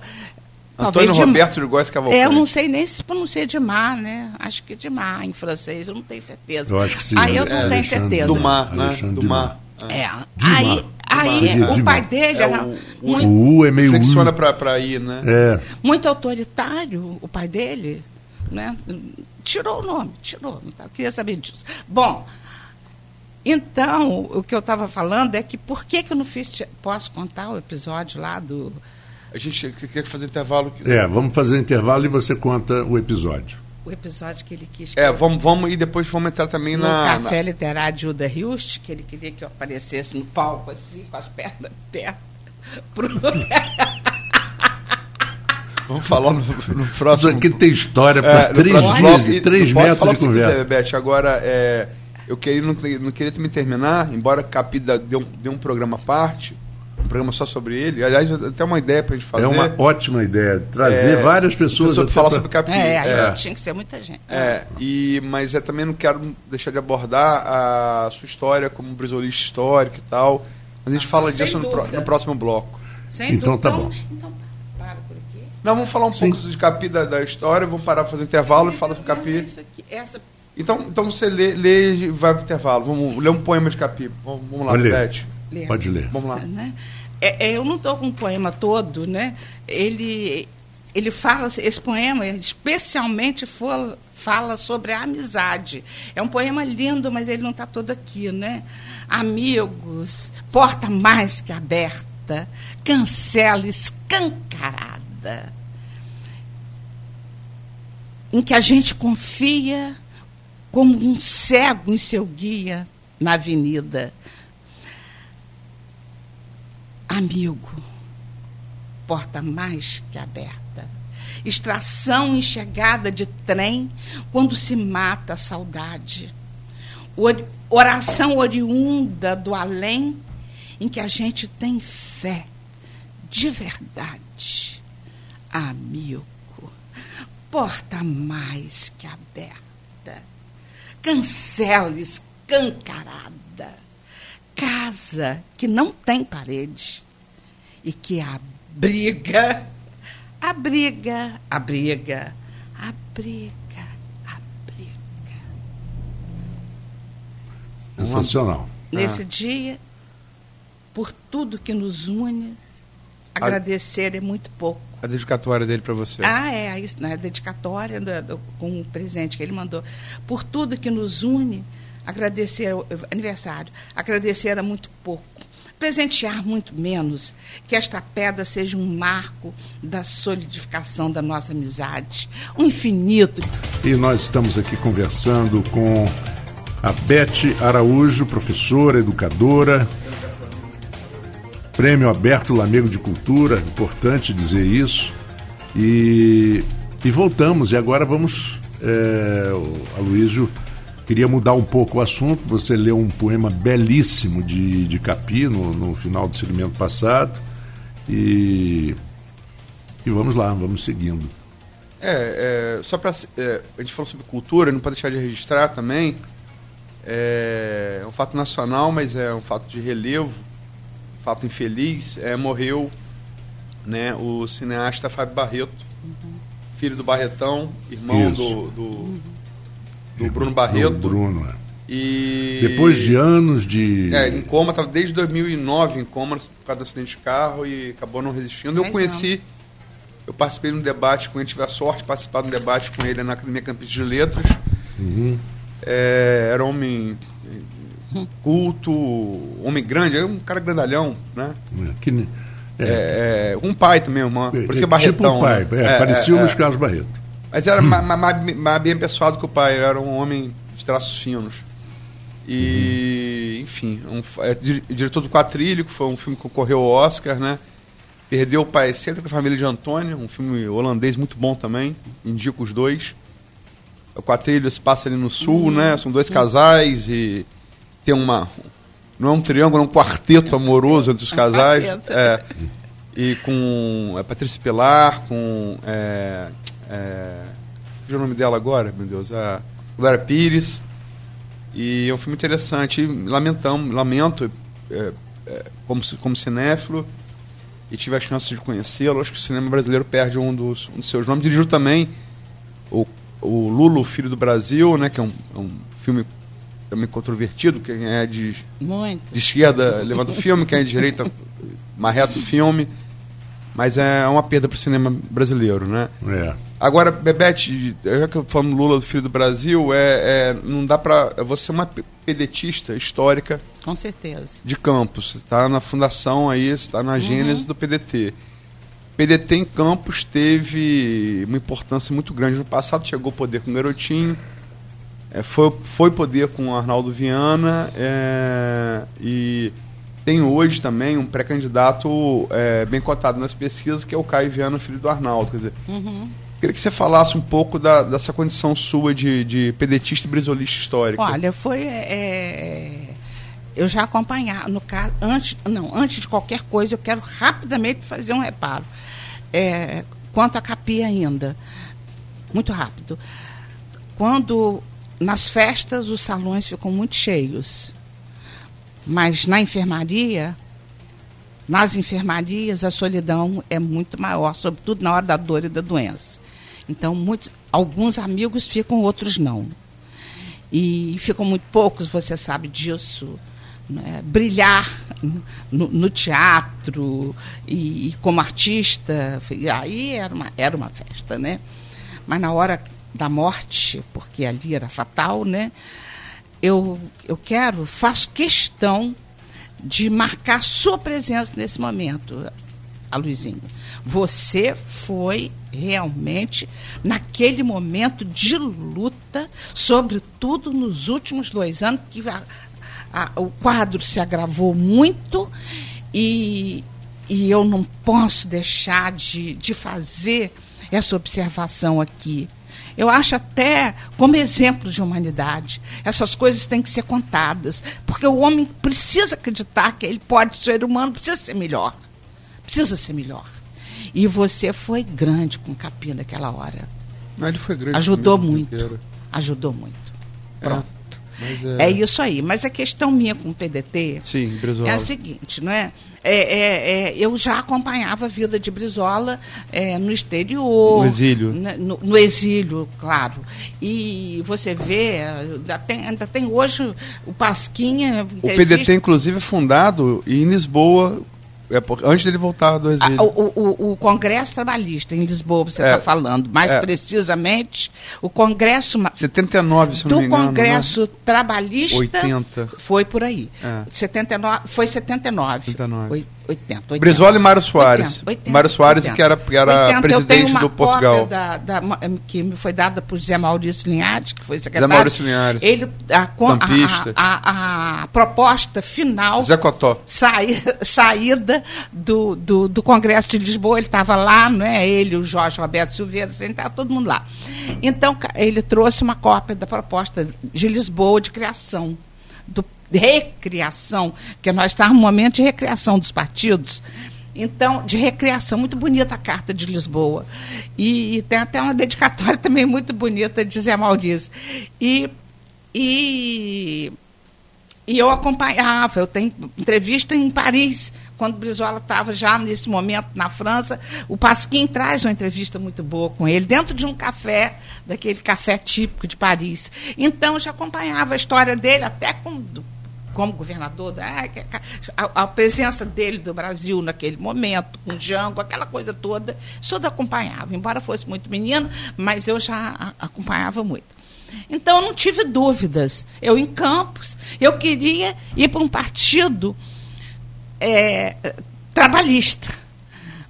Antônio de- Roberto de Góes Cavalcante. É, eu não sei nem se pronuncia de mar, né? Acho que de mar em francês, eu não tenho certeza. Eu acho que sim. Aí eu é, não tenho Alexandre certeza. Do mar, né? Dumas. mar. É, Dumas. aí, aí Seria o pai dele É era o- o- muito, O U é meio Flexiona pra ir, né? É. muito autoritário, o pai dele, né? Tirou o nome, tirou, não tá- eu queria saber disso. Bom, então, o que eu estava falando é que por que, que eu não fiz. te- Posso contar o episódio lá do. A gente quer fazer intervalo. É, vamos fazer intervalo e você conta o episódio. O episódio que ele quis. É, vamos, vamos e depois vamos entrar também no na. Café Literário de Uda Hilst, que ele queria que eu aparecesse no palco, assim, com as pernas perto. Pro... na- Vamos falar no, no Isso próximo. aqui tem história é, para no três, próximo bloco. E três metros falar de conversa. Quiser, Beth. Agora, é, eu queria, não, não queria também terminar, embora Capi da- dê um, dê um programa à parte, um programa só sobre ele. Aliás, até uma ideia pra gente fazer. É uma ótima ideia. Trazer É, várias pessoas. pessoa até falar pra- sobre Capi. É, aí É. tinha que ser muita gente. É, e, mas eu também não quero deixar de abordar a sua história como brisolista histórico e tal. Mas a gente fala Ah, sem disso no, no próximo bloco. Sem Então dúvida. tá bom. Então, para por aqui. Não, vamos falar um Sim. pouco de Capi da, da história, vamos parar para fazer um intervalo e falar sobre Capi. isso aqui, essa Então, então você lê, lê e vai pro intervalo. Vamos ler um poema de Capi. Vamos, vamos lá, Pode ler. Pode ler. Vamos lá. né? É, é, eu não estou com o poema todo, né? Ele, ele fala, esse poema especialmente for- fala sobre a amizade. É um poema lindo, mas ele não está todo aqui, né? Amigos, porta mais que aberta, cancela escancarada, em que a gente confia como um cego em seu guia na avenida. Amigo, porta mais que aberta. Extração e chegada de trem quando se mata a saudade. Or- Oração oriunda do além em que a gente tem fé de verdade. Amigo, porta mais que aberta. Cancela escancarada. Casa que não tem parede e que abriga, abriga, abriga, abriga, abriga. Sensacional. Nesse dia, por tudo que nos une, agradecer é muito pouco. A dedicatória dele para você. Ah, é, aí, na dedicatória da- do- com o presente que ele mandou. Por tudo que nos une, agradecer aniversário, agradecer é muito pouco. Presentear muito menos, que esta pedra seja um marco da solidificação da nossa amizade. Um infinito. E nós estamos aqui conversando com a Beth Araújo, professora, educadora. Prêmio Aberto Lamego de Cultura, importante dizer isso. E, e voltamos, e agora vamos. É, Aloysio queria mudar um pouco o assunto. Você leu um poema belíssimo de, de Capi no, no final do segmento passado. E, e vamos lá, vamos seguindo. É, é, só para a gente falou sobre cultura, não pode deixar de registrar também. É, é um fato nacional, mas é um fato de relevo, um fato infeliz. É, morreu né, o cineasta Fábio Barreto, filho do Barretão, irmão Isso. do, do, do Bruno Barreto. Do Bruno, é. E Depois de anos de. É, em coma, estava desde 2009 em coma por causa do acidente de carro e acabou não resistindo. Eu Dez conheci, eu participei de um debate com ele, tive a sorte de participar de um debate com ele na Academia Campista de Letras. Uhum. É, era homem eh, culto, homem grande, é um cara grandalhão, né? que ne- é, É, é, um pai também, uma, por isso que é tipo Barretão. o pai, né? é, parecia o é, Luiz é. Carlos Barreto. Mas era hum. mais bem pessoado que o pai, era um homem de traços finos. E, uhum. enfim, um, é, diretor do Quatrilho, que foi um filme que concorreu ao Oscar, né? Perdeu o Pai Centro da Família de Antônio, um filme holandês muito bom também, indico os dois. O Quatrilho se passa ali no sul, uhum. né? São dois casais e tem uma. Não é um triângulo, é um quarteto amoroso entre os casais. É, e com é, Patrícia Pilar, com. É, é, é o nome dela agora, meu Deus? A Glória Pires. E é um filme interessante. Lamentamos, lamento é, é, como, como cinéfilo e tive a chance de conhecê-lo. Acho que o cinema brasileiro perde um dos, um dos seus nomes. Dirigiu também o, o Lulo, Filho do Brasil, né, que é um, é um filme também controvertido. Quem é de, de esquerda levanta o filme, quem é de direita marreta o filme. Mas é uma perda para o cinema brasileiro, né? É. Agora, Bebete, já que eu falo Lula do Filho do Brasil, é, é não dá para você é uma pedetista histórica com certeza. De Campos. Está na fundação aí, está na gênese uhum. do PDT. PDT em Campos teve uma importância muito grande. No passado chegou poder com o Garotinho, é, foi, foi poder com o Arnaldo Viana é, e tem hoje também um pré-candidato é, bem cotado nas pesquisas, que é o Caio Viana, filho do Arnaldo. Quer dizer, uhum. Queria que você falasse um pouco da, dessa condição sua de, de pedetista e brisolista histórico. Olha, foi é, eu já acompanhar, no caso, antes, não, antes de qualquer coisa, eu quero rapidamente fazer um reparo. É, quanto à capia ainda, muito rápido. Quando nas festas os salões ficam muito cheios, mas na enfermaria, nas enfermarias a solidão é muito maior, sobretudo na hora da dor e da doença. Então, muitos, alguns amigos ficam, outros não. E ficam muito poucos, você sabe disso né, brilhar no, no teatro e, e, como artista. Aí era uma, era uma festa, né? Mas na hora da morte, porque ali era fatal, né? Eu, eu quero, faço questão de marcar sua presença nesse momento, a Luizinho. Você foi realmente naquele momento de luta, sobretudo nos últimos dois anos, que a, a, o quadro se agravou muito e, e eu não posso deixar de, de fazer essa observação aqui. Eu acho até como exemplo de humanidade. Essas coisas têm que ser contadas. Porque o homem precisa acreditar que ele pode ser humano, precisa ser melhor. Precisa ser melhor. E você foi grande com o Capim naquela hora. Mas ele foi grande. Ajudou muito. Ajudou muito. É. Pronto. É... é... isso aí. Mas a questão minha com o PDT Sim, é a seguinte, não é? É, é, é, eu já acompanhava a vida de Brizola é, no exterior. No exílio. Né, no, no, exílio, claro. E você vê, ainda tem, ainda tem hoje o Pasquinha. O PDT, inclusive, é fundado em Lisboa é por, antes dele voltar do exílio. Ah, o, o, o, Congresso Trabalhista em Lisboa, você está é, falando, mais é. precisamente, o Congresso. 79, se do não me engano. Do Congresso né? Trabalhista. 80. Foi por aí. É. 79, foi 79. 79. 80, 80. Brizola e Mário Soares. 80, 80, Mário Soares, 80. que era, que era 80, presidente do Portugal. Da, da, que me foi dada por José Maurício Linhares, que foi secretário. Zé Maurício Linhares. Ele, a, a, a, a, proposta final. Zé Cotó. Saí, saída do, do, do Congresso de Lisboa, ele estava lá, não é? Ele, o Jorge Roberto Silveira, assim, estava todo mundo lá. Então, ele trouxe uma cópia da proposta de Lisboa de criação do recriação, que nós estamos no momento de recriação dos partidos. Então, de recriação, muito bonita a Carta de Lisboa. E, e tem até uma dedicatória também muito bonita de Zé Maldiz. E, e, e eu acompanhava, eu tenho entrevista em Paris, quando Brizola estava já nesse momento na França. O Pasquim traz uma entrevista muito boa com ele, dentro de um café, daquele café típico de Paris. Então, eu já acompanhava a história dele, até com como governador, da, a, a, presença dele do Brasil naquele momento, com Jango, aquela coisa toda, eu acompanhava, embora fosse muito menina, mas eu já acompanhava muito. Então, eu não tive dúvidas. Eu, em Campos, eu queria ir para um partido é, trabalhista.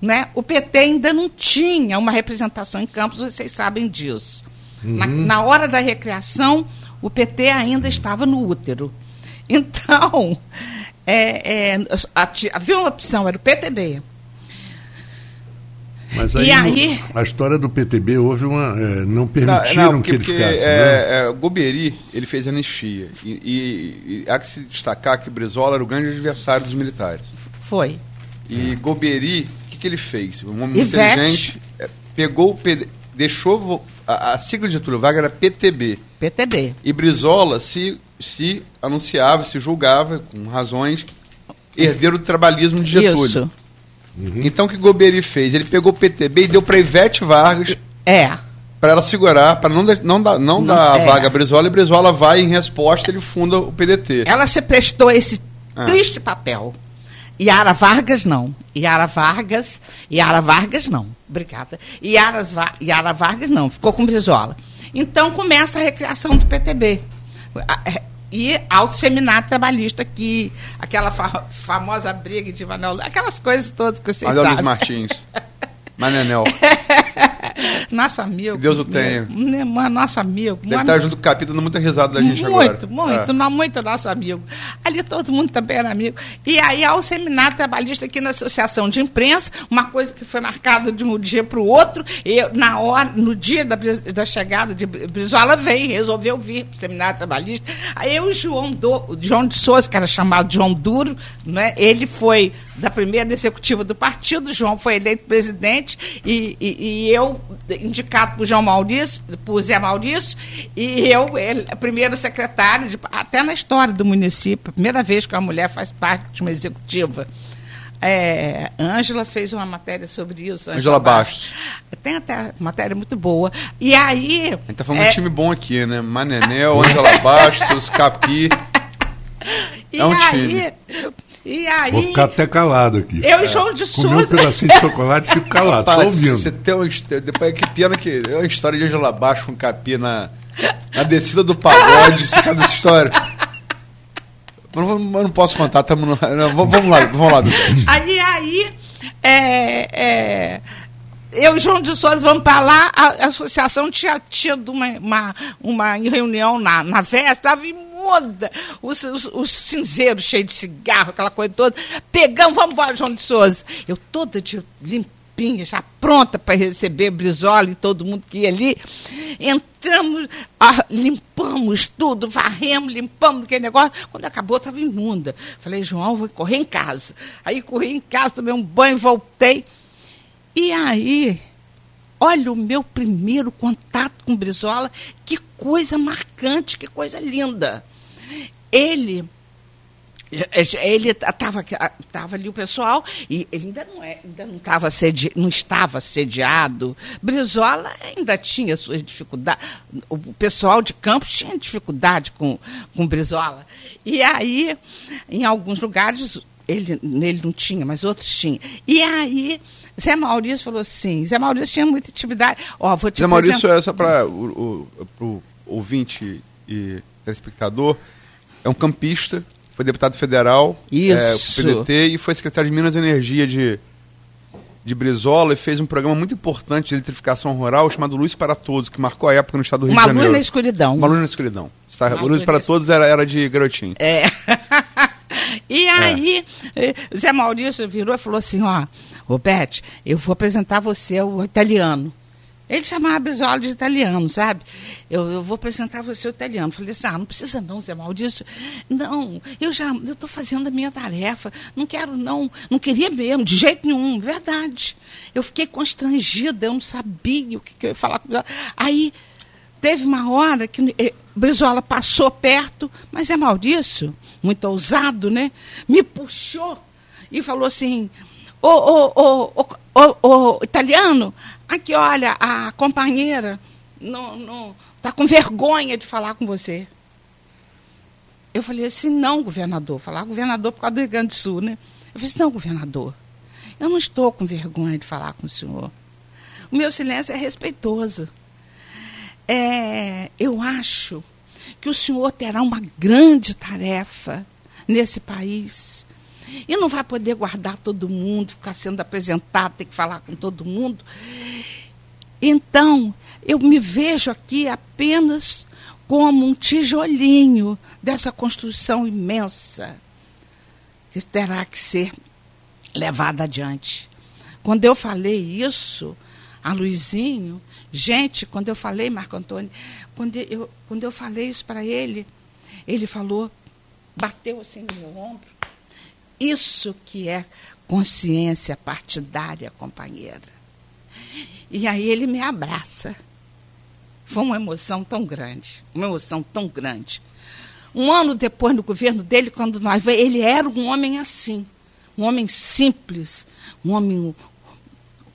né, o PT ainda não tinha uma representação em Campos, vocês sabem disso. Na, na hora da recriação, o PT ainda estava no útero. Então, é, é, a- havia uma opção, era o PTB. Mas E aí, aí- no- a história do PTB houve uma. é, não Não, permitiram não, que ele porque, ficasse. né? é, é, o Goberi, ele fez anistia. E, e- e há que se destacar que Brizola era o grande adversário dos militares. Foi. E Goberi, o que, que ele fez? Um homem muito Ivete. inteligente, é, pegou o PD, deixou a, a sigla de Getúlio Vargas era PTB. PTB. E Brizola se, se anunciava, se julgava, com razões, herdeiro do trabalhismo de Getúlio. Isso. Então o que Goberi fez? Ele pegou o PTB e deu para Ivete Vargas É. para ela segurar, para não, de- não dar, não Não, dar a é. vaga a Brizola, e Brizola vai em resposta, ele funda o PDT. Ela se prestou a esse Ah. triste papel. Yara Vargas não. Yara Vargas, Yara Vargas não. Obrigada. Yaras Va- Yara Vargas não, ficou com Brizola. Então começa a recriação do PTB. É, E alto seminário trabalhista que aquela fa- famosa briga de Manuel, aquelas coisas todas que vocês Manuel Luiz sabem. Martins. Manenel. Nosso amigo. Deus o tenha. Né, Nosso amigo. Deve estar junto com o Capi dando muita risada da gente agora. muito, muito, É. não, muito nosso amigo. Ali todo mundo também era amigo. E aí há o seminário trabalhista aqui na Associação de Imprensa, uma coisa que foi marcada de um dia para o outro. E na hora, no dia da, da chegada de Bri- Brizola, veio, resolveu vir para o seminário trabalhista. Aí eu e o João, Do, o João de Souza, que era chamado João Duro, né, ele foi da primeira executiva do partido, João foi eleito presidente e, e- e eu indicado por João Maurício, por Zé Maurício, e eu, ele, a primeira secretária, de- até na história do município, primeira vez que uma mulher faz parte de uma executiva. É, Ângela fez uma matéria sobre isso. Ângela Bastos. Tem até matéria muito boa. E aí. A gente tá falando é, de um time bom aqui, né? Manenel, Ângela Bastos, Capi. e é um aí, E aí. Vou ficar até calado aqui. Eu e João de Comi um Souza. pedacinho de chocolate e fico calado, só Rapaz, ouvindo. Você tem uma, depois que pena que é uma história de Ângela Bastos com Capi na, na descida do pagode. Você sabe essa história? Eu não, eu não posso contar, tamo no, não, vamos, lá, vamos lá. Aí, aí, é, é, eu e João de Souza vamos para lá, a, a associação tinha tido uma, uma, uma reunião na, na véspera, estava imunda, os, os, os cinzeiros cheios de cigarro, aquela coisa toda. Pegamos, vamos embora, João de Souza. Eu toda de limpinha, já pronta para receber Brizola e todo mundo que ia ali. Entramos, ah, limpamos tudo, varremos, limpamos aquele negócio. Quando acabou, estava imunda. Falei, João, vou correr em casa. Aí corri em casa, tomei um banho, voltei. E aí, olha o meu primeiro contato com Brizola, que coisa marcante, que coisa linda. Ele ele estava tava ali o pessoal e ele ainda não é, ainda não sedi, não estava sediado. Brizola ainda tinha suas dificuldades. O pessoal de Campos tinha dificuldade com com Brizola. E aí, em alguns lugares ele nele não tinha, mas outros tinham. E aí Zé Maurício falou assim, Zé Maurício tinha muita intimidade. Ó, vou te Zé Maurício é só para o, o ouvinte e telespectador, é um campista, foi deputado federal, Isso. é, PDT e foi secretário de Minas e Energia de, de Brizola e fez um programa muito importante de eletrificação rural chamado Luz para Todos, que marcou a época no estado do Rio Uma de luz Janeiro. na escuridão. Uma luz na escuridão. Está, Uma Luz luz para Todos era, era de garotinho. É. e aí, eh, Zé Maurício virou e falou assim, ó, ô Beth, eu vou apresentar você ao italiano. Ele chamava Brizola de italiano, sabe? Eu, eu vou apresentar você ao italiano. Falei assim, ah, não precisa não, Zé Maurício. Não, eu já estou fazendo a minha tarefa. Não quero não, não queria mesmo, de jeito nenhum, verdade. Eu fiquei constrangida, eu não sabia o que, que eu ia falar com Brizola. Aí, teve uma hora que eh, Brizola passou perto, mas é Maurício, muito ousado, né? Me puxou e falou assim: ô, ô, ô, ô, ô, italiano, aqui olha, a companheira não, não, tá com vergonha de falar com você. Eu falei assim, não, governador. Falar governador por causa do Rio Grande do Sul, né? Eu falei assim, não, governador, eu não estou com vergonha de falar com o senhor. O meu silêncio é respeitoso. É, eu acho que o senhor terá uma grande tarefa nesse país. E não vai poder guardar todo mundo, ficar sendo apresentado, ter que falar com todo mundo. Então, eu me vejo aqui apenas como um tijolinho dessa construção imensa que terá que ser levada adiante. Quando eu falei isso a Luizinho, gente, quando eu falei, Marco Antônio, quando eu, quando eu falei isso para ele, ele falou, bateu assim no meu ombro. Isso que é consciência partidária, companheira. E aí ele me abraça. Foi uma emoção tão grande, uma emoção tão grande. Um ano depois no governo dele, quando nós ele era um homem assim, um homem simples, um homem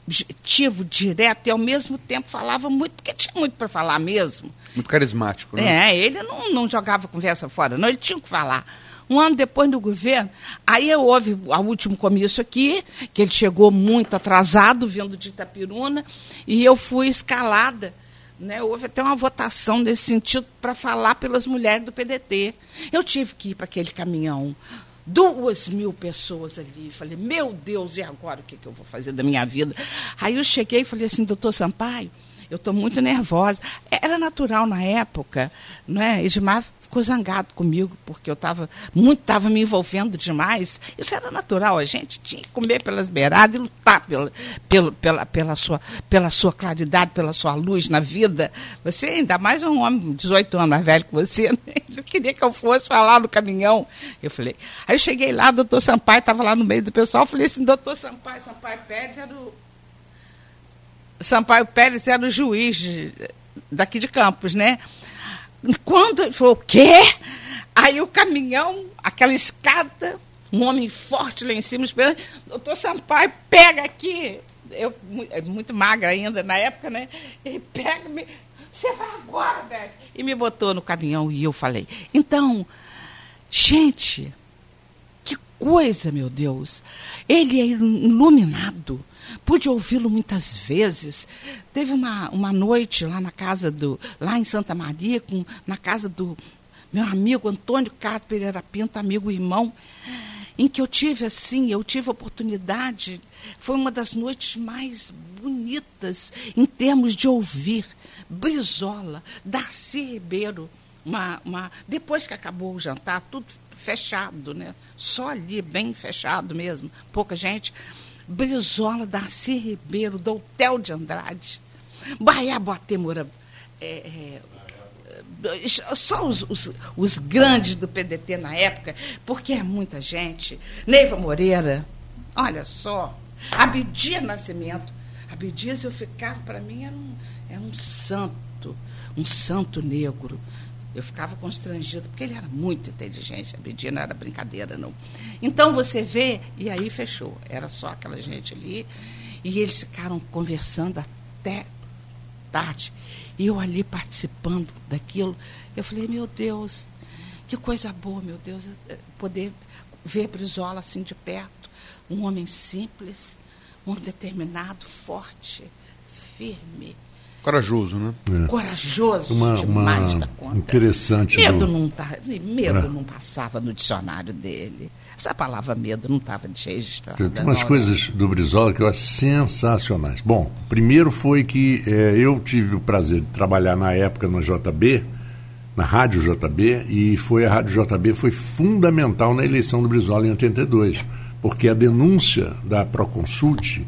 objetivo, direto, e ao mesmo tempo falava muito, porque tinha muito para falar mesmo. Muito carismático, né? É, ele não, não jogava conversa fora, não, ele tinha que falar. Um ano depois do governo, aí houve o último comício aqui, que ele chegou muito atrasado, vindo de Itapiruna, e eu fui escalada. Né? Houve até uma votação nesse sentido para falar pelas mulheres do PDT. Eu tive que ir para aquele caminhão. Duas mil pessoas ali. Falei, meu Deus, e agora o que, que eu vou fazer da minha vida? Aí eu cheguei e falei assim, doutor Sampaio, eu estou muito nervosa. Era natural na época, não é? Edmar ficou zangado comigo, porque eu estava muito, estava me envolvendo demais. Isso era natural, a gente tinha que comer pelas beiradas e lutar pela, pela, pela, pela, sua, pela sua claridade, pela sua luz na vida. Você, ainda mais um homem 18 anos mais velho que você, né? ele queria que eu fosse falar no caminhão. Eu falei, aí eu cheguei lá, o doutor Sampaio estava lá no meio do pessoal, eu falei assim, doutor Sampaio, Sampaio Pérez era o. Sampaio Pérez era o juiz daqui de Campos, né? Quando ele falou, o quê? Aí o caminhão, aquela escada, um homem forte lá em cima esperando, doutor Sampaio, pega aqui. Eu, é muito magra ainda na época, né? Ele pega, me, você vai agora, velho. E me botou no caminhão e eu falei, então, gente, que coisa, meu Deus. Ele é iluminado. Pude ouvi-lo muitas vezes. Teve uma, uma noite lá na casa do. lá em Santa Maria, com, na casa do meu amigo Antônio Carlos Pereira Pinto, amigo e irmão, em que eu tive assim, eu tive a oportunidade, foi uma das noites mais bonitas em termos de ouvir. Brizola, Darcy Ribeiro, uma, uma, depois que acabou o jantar, tudo fechado, né? Só ali, bem fechado mesmo, pouca gente. Brizola, Darcy Ribeiro, Doutel de Andrade, Bahia Boatemura, é, é, só os, os, os, grandes do PDT na época, porque é muita gente. Neiva Moreira, olha só, Abdias Nascimento. Abdias eu ficava, para mim, era um, era um santo, um santo negro. Eu ficava constrangido, porque ele era muito inteligente, a não era brincadeira, não. Então você vê, e aí fechou. Era só aquela gente ali. E eles ficaram conversando até tarde. E eu ali participando daquilo. Eu falei, meu Deus, que coisa boa, meu Deus, eh, poder ver Brizola assim de perto. Um homem simples, um homem determinado, forte, firme Corajoso, né? É. Corajoso uma, demais uma da conta. Interessante. Medo, do... não, tá, medo é. não passava no dicionário dele. Essa palavra medo não estava registrada. Tem umas não, coisas né? do Brizola que eu acho sensacionais. Bom, primeiro foi que é, eu tive o prazer de trabalhar na época no JB, na Rádio JB, e foi a Rádio JB foi fundamental na eleição do Brizola em 82, porque a denúncia da Proconsult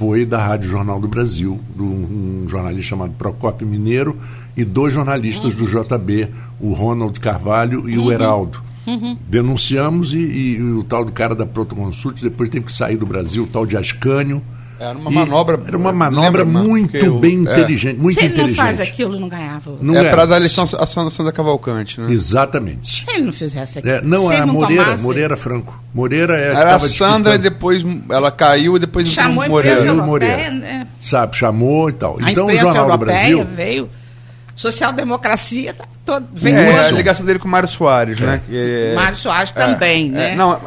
foi da Rádio Jornal do Brasil, de um, jornalista chamado Procópio Mineiro e dois jornalistas uhum. do JB, o Ronald Carvalho e uhum. o Heraldo. Uhum. Denunciamos e, e, e, o tal do cara da Protoconsult depois teve que sair do Brasil, o tal de Ascânio. Era uma manobra. Era uma manobra muito eu, bem é. inteligente. Muito Se ele inteligente. não faz aquilo, não ganhava. Não é para dar lição a Sandra Cavalcante, né? Exatamente. Se ele não fizesse aquilo. É, não, a Moreira, tomasse... Moreira Franco. Moreira é. Era a Sandra e depois ela caiu e depois chamou Moreira. Chamou Moreira. Né? Sabe, chamou e tal. A então o Jornal do Brasil veio. Social-democracia tá todo, veio. É, a ligação dele com o Mário Soares, é. né? Que, Mário Soares também, é, né? Não,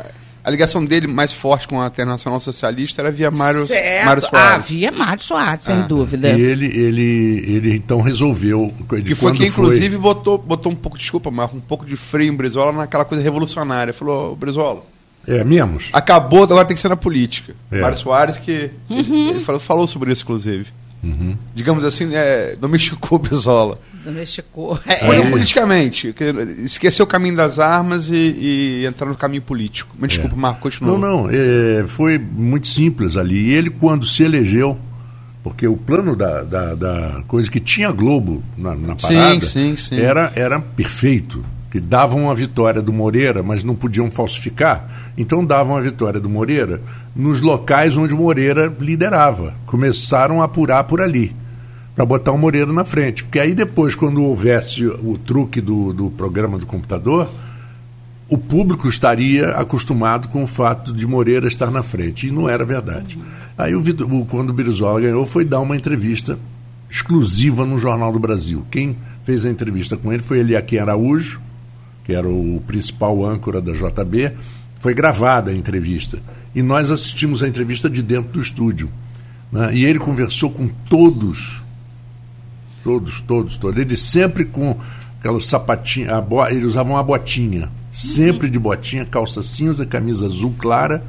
a ligação dele mais forte com a Internacional Socialista era via Mário, Mário Soares. Ah, via Mário Soares, sem ah. dúvida. E ele, ele, ele então resolveu. Que foi que, inclusive, foi... botou, botou um pouco, desculpa, mas um pouco de freio em Brizola naquela coisa revolucionária. Falou, Brizola, É, menos. Acabou, agora tem que ser na política. É. Mário Soares que ele, ele falou, falou sobre isso, inclusive. Digamos assim, é, domesticou o Brizola. Domesticou. Foi É, politicamente. que- Esqueceu o caminho das armas e, e entrar no caminho político. Mas desculpa, Marco, continua. Não, não, é, foi muito simples ali. E ele, quando se elegeu, porque o plano da, da, da coisa que tinha Globo na, na Sim, parada sim, sim. Era, era perfeito. Que davam a vitória do Moreira, mas não podiam falsificar. Então davam a vitória do Moreira nos locais onde o Moreira liderava. Começaram a apurar por ali, para botar o Moreira na frente. Porque aí depois, quando houvesse o truque do, do programa do computador, o público estaria acostumado com o fato de Moreira estar na frente. E não era verdade. Aí, o, Vitor- quando o Brizola ganhou, foi dar uma entrevista exclusiva no Jornal do Brasil. Quem fez a entrevista com ele foi Eliakim Araújo, que era o principal âncora da JB. Foi gravada a entrevista. E nós assistimos a entrevista de dentro do estúdio. né? E ele conversou com todos Todos, todos, todos. Ele sempre com aquela sapatinha, a bo... ele usava uma botinha, sempre de botinha, calça cinza, camisa azul clara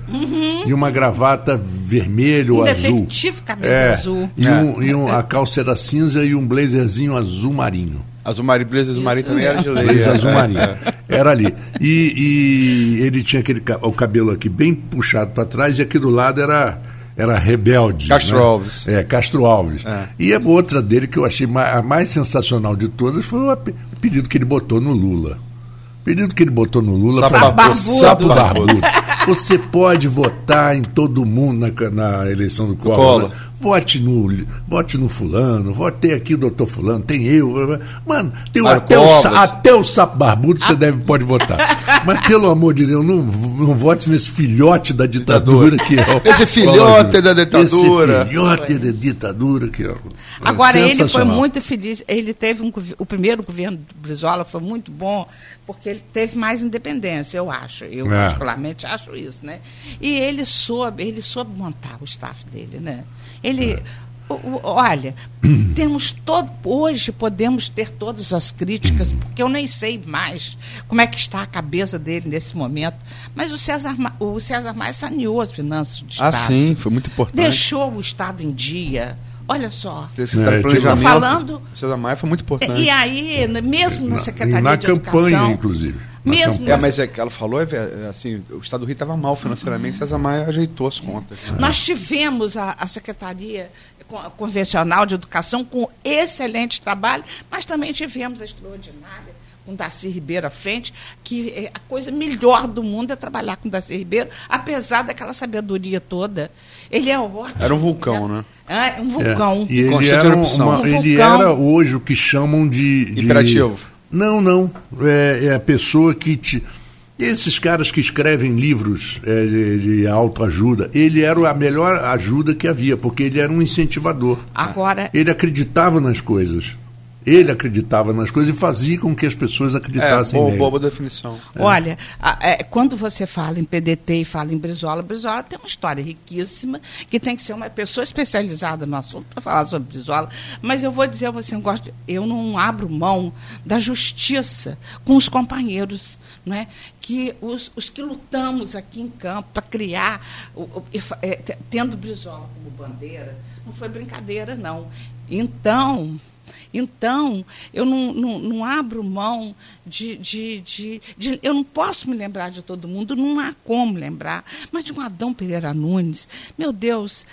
e uma gravata vermelho ou azul. Camisa É, azul. E, É. um, e um- a calça era cinza e um blazerzinho azul marinho. Azul Marinho, Blazer Azul Marinho também era de lei. Blazer é, azul é, marinho. é. Era ali. E, e ele tinha aquele o cabelo aqui bem puxado para trás e aqui do lado era era rebelde. Castro né? Alves. É, Castro Alves. É. E a outra dele que eu achei a mais sensacional de todas foi o pedido que ele botou no Lula. O pedido que ele botou no Lula Sapo foi barbudo. Sapo barbudo. Você pode votar em todo mundo na, na eleição do Collor. Collor. né? Vote no, vote no fulano, vote aqui o doutor fulano, tem eu. Mano, tem o- até, o, até o sapo barbudo você deve, pode votar. Mas pelo amor de Deus, não, não vote nesse filhote da ditadura que é o Esse filhote da ditadura. Esse filhote da ditadura que é o- Agora, ele foi muito feliz. Ele teve um, o primeiro governo do Brizola foi muito bom, porque ele teve mais independência, eu acho. Eu, É. particularmente, acho isso, né? E ele soube, ele soube montar o staff dele, né? Ele. É. o- o- Olha, temos todo. Hoje podemos ter todas as críticas, porque eu nem sei mais como é que está a cabeça dele nesse momento. Mas o César, o César Maia saneou as finanças do Ah, Estado. sim, foi muito importante. Deixou o Estado em dia. Olha só. Esse É, planejamento. Falando- César Maia foi muito importante. E aí, mesmo na Na- Secretaria na de campanha, Educação, inclusive. Mesmo campanha. É, mas é que ela falou, é, é, assim, o Estado do Rio estava mal financeiramente, César Maia ajeitou as contas. Nós tivemos a, a Secretaria Con- Convencional de Educação com excelente trabalho, mas também tivemos a extraordinária com Darcy Ribeiro à frente, que é a coisa melhor do mundo é trabalhar com Darcy Ribeiro, apesar daquela sabedoria toda. Ele é ótimo. Era um vulcão, né? É, um vulcão. É, E ele era, uma- Um ele vulcão. era hoje o que chamam de. de- Imperativo. Não, não. É, é a pessoa que te. Esses caras que escrevem livros é, de, de autoajuda, ele era a melhor ajuda que havia, porque ele era um incentivador. Agora, Ele acreditava nas coisas. Ele acreditava nas coisas e fazia com que as pessoas É, acreditassem boa, nele. boa definição. Olha, a- é, quando você fala em PDT e fala em Brizola, Brizola tem uma história riquíssima, que tem que ser uma pessoa especializada no assunto para falar sobre Brizola. Mas eu vou dizer a você, eu, gosto, eu não abro mão da justiça com os companheiros, não é? que os, os que lutamos aqui em campo para criar, o- o- e é, te- tendo Brizola como bandeira, não foi brincadeira, não. Então, então, eu não, não, não abro mão de, de, de, de- Eu não posso me lembrar de todo mundo, não há como lembrar. Mas de um Adão Pereira Nunes, meu Deus,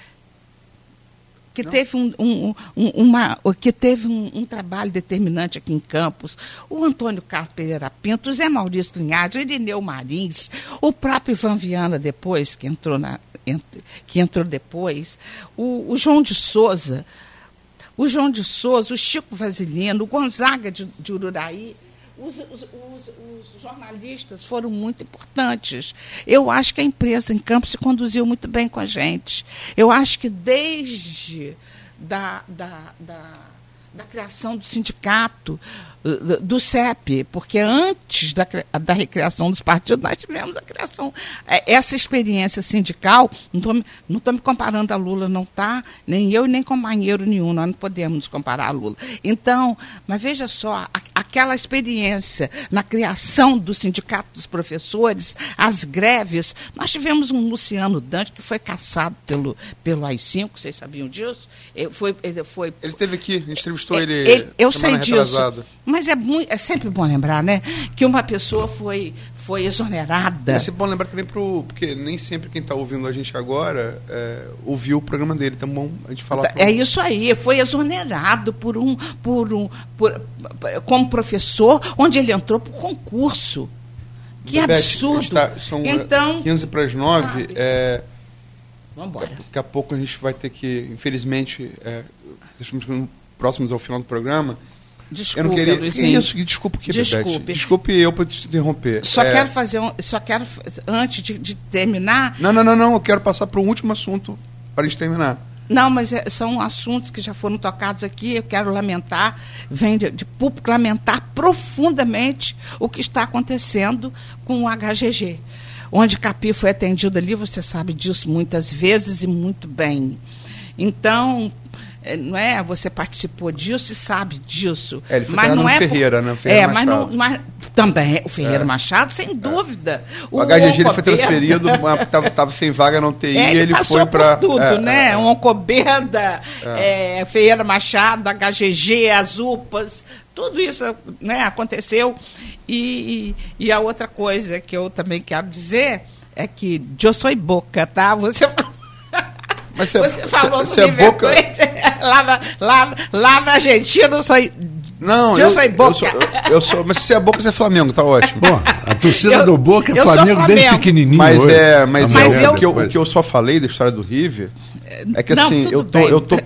que teve, um, um- um- uma, que teve um, um trabalho determinante aqui em Campos, o Antônio Carlos Pereira Pinto, o Zé Maurício Linhares, o Irineu Marins, o próprio Ivan Viana depois, que entrou, na, que entrou depois, o, o João de Souza, o João de Souza, o Chico Vasilino, o Gonzaga de, de Ururaí, os, os- os- os jornalistas foram muito importantes. Eu acho que a imprensa em campo se conduziu muito bem com a gente. Eu acho que desde da, da, da, da criação do sindicato, do CEP, porque antes da, da recriação dos partidos, nós tivemos a criação. Eh, Essa experiência sindical, não estou me comparando a Lula, não está, nem eu, nem companheiro nenhum, nós não podemos nos comparar a Lula. Então, mas veja só, a- aquela experiência na criação do sindicato dos professores, as greves. Nós tivemos um Luciano Dante que foi caçado pelo, pelo AI-5, vocês sabiam disso? Ele foi, ele foi ele teve aqui, a gente entrevistou é, ele. ele eu sei disso. Mas é, muito, é sempre bom lembrar, né? Que uma pessoa foi, foi exonerada. É bom lembrar também pro. Porque nem sempre quem está ouvindo a gente agora é, ouviu o programa dele. Então bom a gente falar. Pro... É isso aí, foi exonerado por um. Por um por, como professor, onde ele entrou por concurso. Que Bebete, absurdo. Tá, são então, 15 para as 9. É, Vamos embora. Daqui a pouco a gente vai ter que, infelizmente, é, estamos próximos ao final do programa. Desculpe, eu não queria. Luizinho. Isso, desculpe que Desculpe. Desculpe eu por te interromper. Só é... quero fazer um. Só quero, antes de, de, terminar. Não, não, não, não. Eu quero passar para o último assunto para a gente terminar. Não, mas é, são assuntos que já foram tocados aqui. Eu quero lamentar, vem de, de público lamentar profundamente o que está acontecendo com o HGG. Onde Capi foi atendido ali, você sabe disso muitas vezes e muito bem. Então, não é? Você participou disso e sabe disso. É, ele foi mas não é Ferreira, por... né? Ferreira é, mas, não, mas também o Ferreira é. Machado, sem dúvida. O, o HGG ele foi transferido, estava sem vaga na UTI é, ele, ele foi para tudo, é, né? É, é. Oncobeda, é. Ferreira Machado, HGG, as UPAs, tudo isso né, aconteceu. E, e, e a outra coisa que eu também quero dizer é que eu sou boca, tá? Você mas você, você falou você, do você é boca... lá, na, lá, lá na Argentina, eu sou. Não, eu, eu, sou Boca. Eu sou, eu sou, mas se você é Boca, você é Flamengo, tá ótimo. Bom, a torcida eu, do Boca é Flamengo, Flamengo, desde pequenininho. Mas hoje. é, mas, mas é, o, que eu, o que eu só falei da história do River é que não, assim, eu tô, eu tô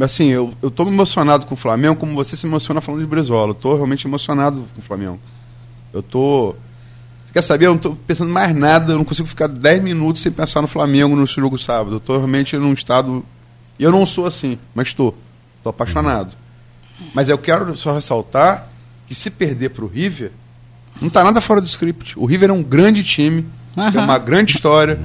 assim, eu, eu tô emocionado com o Flamengo como você se emociona falando de Brizola. Eu tô realmente emocionado com o Flamengo. Eu tô Quer saber? Eu não estou pensando mais nada, eu não consigo ficar 10 minutos sem pensar no Flamengo no jogo sábado. Eu estou realmente num estado. Eu não sou assim, mas estou. Estou apaixonado. Mas eu quero só ressaltar que se perder para o River, não está nada fora do script. O River é um grande time, uhum. uma grande história,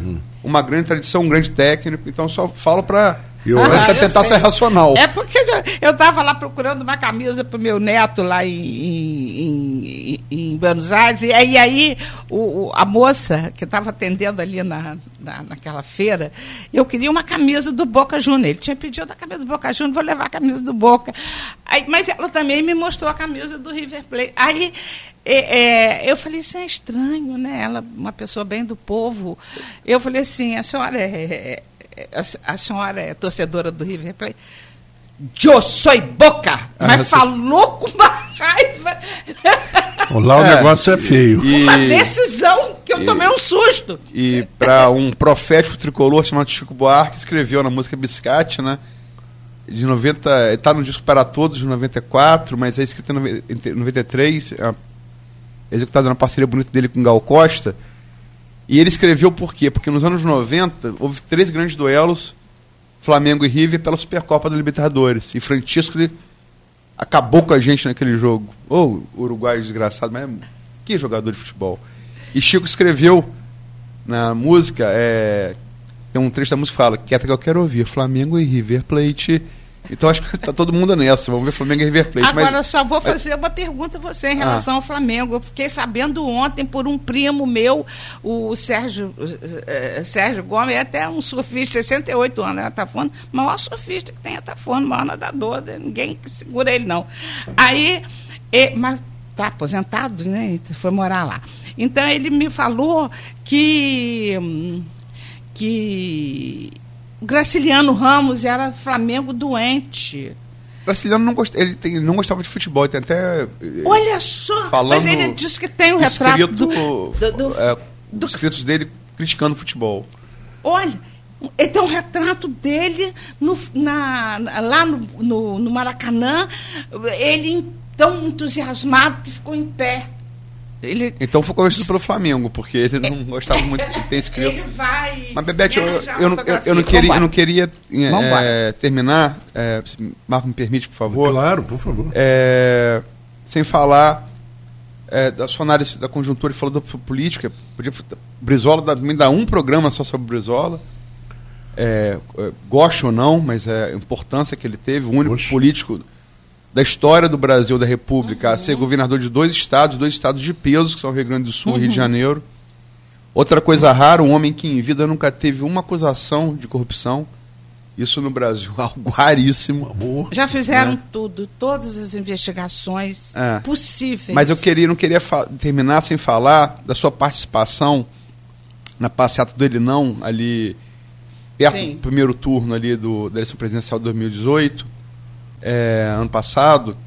uma grande tradição, um grande técnico. Então só falo para eu ah, tentar ser racional. É porque eu estava lá procurando uma camisa para o meu neto lá em, em, em, Buenos Aires, e aí, aí o, a moça que estava atendendo ali na, na, naquela feira, eu queria uma camisa do Boca Júnior. Ele tinha pedido a camisa do Boca Júnior, vou levar a camisa do Boca. Aí, mas ela também me mostrou a camisa do River Plate. Aí é, é, eu falei, isso é estranho, né? Ela, uma pessoa bem do povo. Eu falei assim, a senhora é, é a, a, senhora é torcedora do River Plate? Eu sou boca, ah, mas falou com uma raiva. Lá o é, negócio é feio. E, uma decisão que eu e, tomei um susto. E para um profético tricolor chamado Chico Buarque, escreveu na música Biscate, né? De 90, está no disco Para Todos de 94, mas é escrito em 93, é executado na parceria bonita dele com Gal Costa. E ele escreveu por quê? Porque nos anos 90 houve três grandes duelos, Flamengo e River, pela Supercopa da Libertadores. E Francisco acabou com a gente naquele jogo. Ô, oh, uruguaio desgraçado, mas que jogador de futebol. E Chico escreveu na música, é, tem um trecho da música que fala, quieta que eu quero ouvir, Flamengo e River Plate então acho que está todo mundo nessa. Vamos ver Flamengo e River Plate. Agora mas, só vou fazer mas... uma pergunta a você em relação ah. ao Flamengo. Eu fiquei sabendo ontem por um primo meu, o Sérgio, uh, Sérgio Gomes, é até um surfista, 68 anos, né? Atafona, maior surfista que tem Atafona, maior nadador, né? ninguém segura ele não. Aí, e, mas está aposentado, né? Foi morar lá. Então ele me falou que hum, que Graciliano Ramos era Flamengo doente. Graciliano não, gost... ele tem... não gostava de futebol, tem até. Eh, Olha só! Falando mas ele disse que tem o um retrato escrito, do, do, do, é, do... escritos dele criticando o futebol. Olha, ele tem um retrato dele no, na, lá no, no, no Maracanã, ele tão entusiasmado que ficou em pé. Ele... Então foi convencido pelo Flamengo, porque ele não gostava muito de ter escrito. Ele vai. Mas, Bebete, eu, eu, não, eu, eu, não queria, eu não queria é, terminar. É, Marco, me permite, por favor? Claro, por favor. É, sem falar é, da sua análise da conjuntura e falou da política. Podia, Brizola me dá um programa só sobre Brizola. É, é, gosto ou não, mas é a importância que ele teve, o único Oxe. político da história do Brasil, da República, uhum. a ser governador de dois estados, dois estados de peso, que são o Rio Grande do Sul e uhum. Rio de uhum. Janeiro. Outra coisa rara, um homem que em vida nunca teve uma acusação de corrupção. Isso no Brasil, algo raríssimo. Amor, Já fizeram né? tudo, todas as investigações é. possíveis. Mas eu queria, não queria terminar sem falar da sua participação na passeata do Ele Não, ali perto Sim. do primeiro turno ali do, da eleição presidencial de 2018, é, ano passado,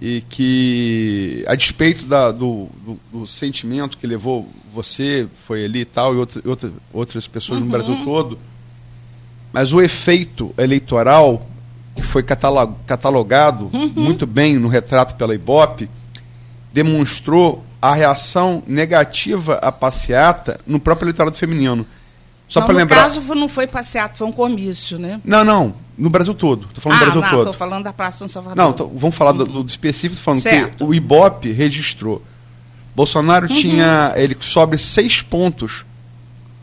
e que, a despeito da, do, do, do, sentimento que levou você, foi ali e tal, e outra, outra, outras pessoas uhum. no Brasil todo, mas o efeito eleitoral, que foi catalogado uhum. muito bem no retrato pela Ibope, demonstrou a reação negativa à passeata no próprio eleitorado feminino. Só para lembrar. No caso, não foi passeata, foi um comício, né? Não, não. No Brasil todo. Estou falando ah, do Brasil não, todo. Estou falando da Praça São Salvador. Não, tô, vamos falar uhum. do, do, específico, falando certo. que o Ibope registrou. Bolsonaro uhum. tinha. Ele sobe seis pontos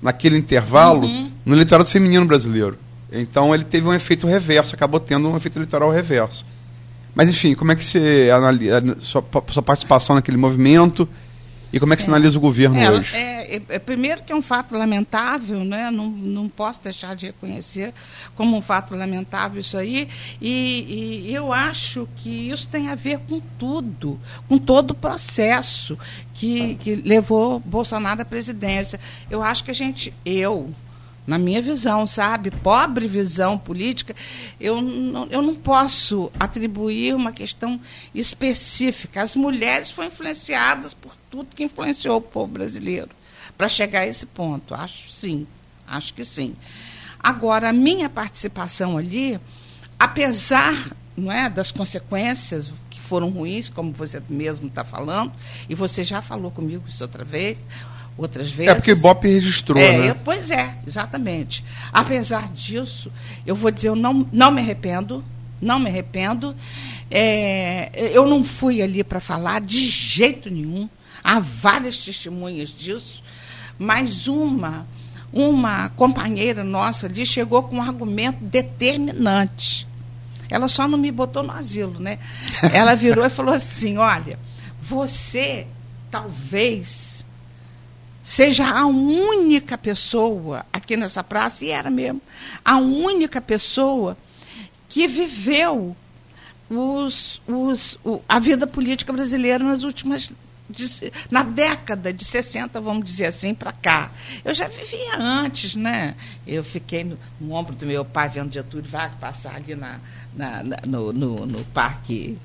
naquele intervalo uhum. no eleitorado feminino brasileiro. Então ele teve um efeito reverso, acabou tendo um efeito eleitoral reverso. Mas enfim, como é que você analisa sua, sua participação naquele movimento? E como é que você analisa o governo é, hoje? É, é, é, primeiro que é um fato lamentável, né? não, não posso deixar de reconhecer como um fato lamentável isso aí. E, e, eu acho que isso tem a ver com tudo, com todo o processo que, que levou Bolsonaro à presidência. Eu acho que a gente, eu, na minha visão, sabe? Pobre visão política, eu não, eu não posso atribuir uma questão específica. As mulheres foram influenciadas por tudo que influenciou o povo brasileiro para chegar a esse ponto. Acho sim, acho que sim. Agora, a minha participação ali, apesar não é, das consequências que foram ruins, como você mesmo está falando, e você já falou comigo isso outra vez, outras vezes. É porque o Bop registrou, é, né? Eu, pois é, exatamente. Apesar disso, eu vou dizer, eu não, não me arrependo, não me arrependo. É, eu não fui ali para falar de jeito nenhum. Há várias testemunhas disso, mas uma, uma companheira nossa ali chegou com um argumento determinante. Ela só não me botou no asilo, né? Ela virou e falou assim: olha, você talvez seja a única pessoa aqui nessa praça, e era mesmo, a única pessoa que viveu os, os, o, a vida política brasileira nas últimas. De, na década de 60, vamos dizer assim, para cá. Eu já vivia antes, né? Eu fiquei no, no ombro do meu pai vendo Getúlio Vargas passar ali na, na, na no, no, no parque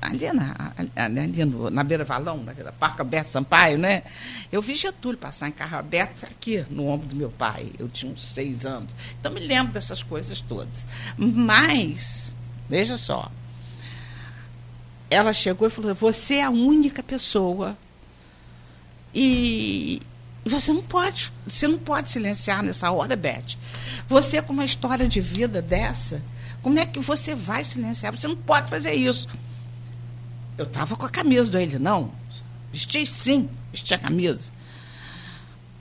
ali na, ali no, na Beira Valão, na Parque Alberto Sampaio, né? Eu vi Getúlio passar em carro aberto aqui no ombro do meu pai. Eu tinha uns seis anos. Então me lembro dessas coisas todas. Mas, veja só, ela chegou e falou: você é a única pessoa e você não pode, você não pode silenciar nessa hora, Beth. Você com uma história de vida dessa, como é que você vai silenciar? Você não pode fazer isso. Eu estava com a camisa do ele, não. Vesti sim, vesti a camisa.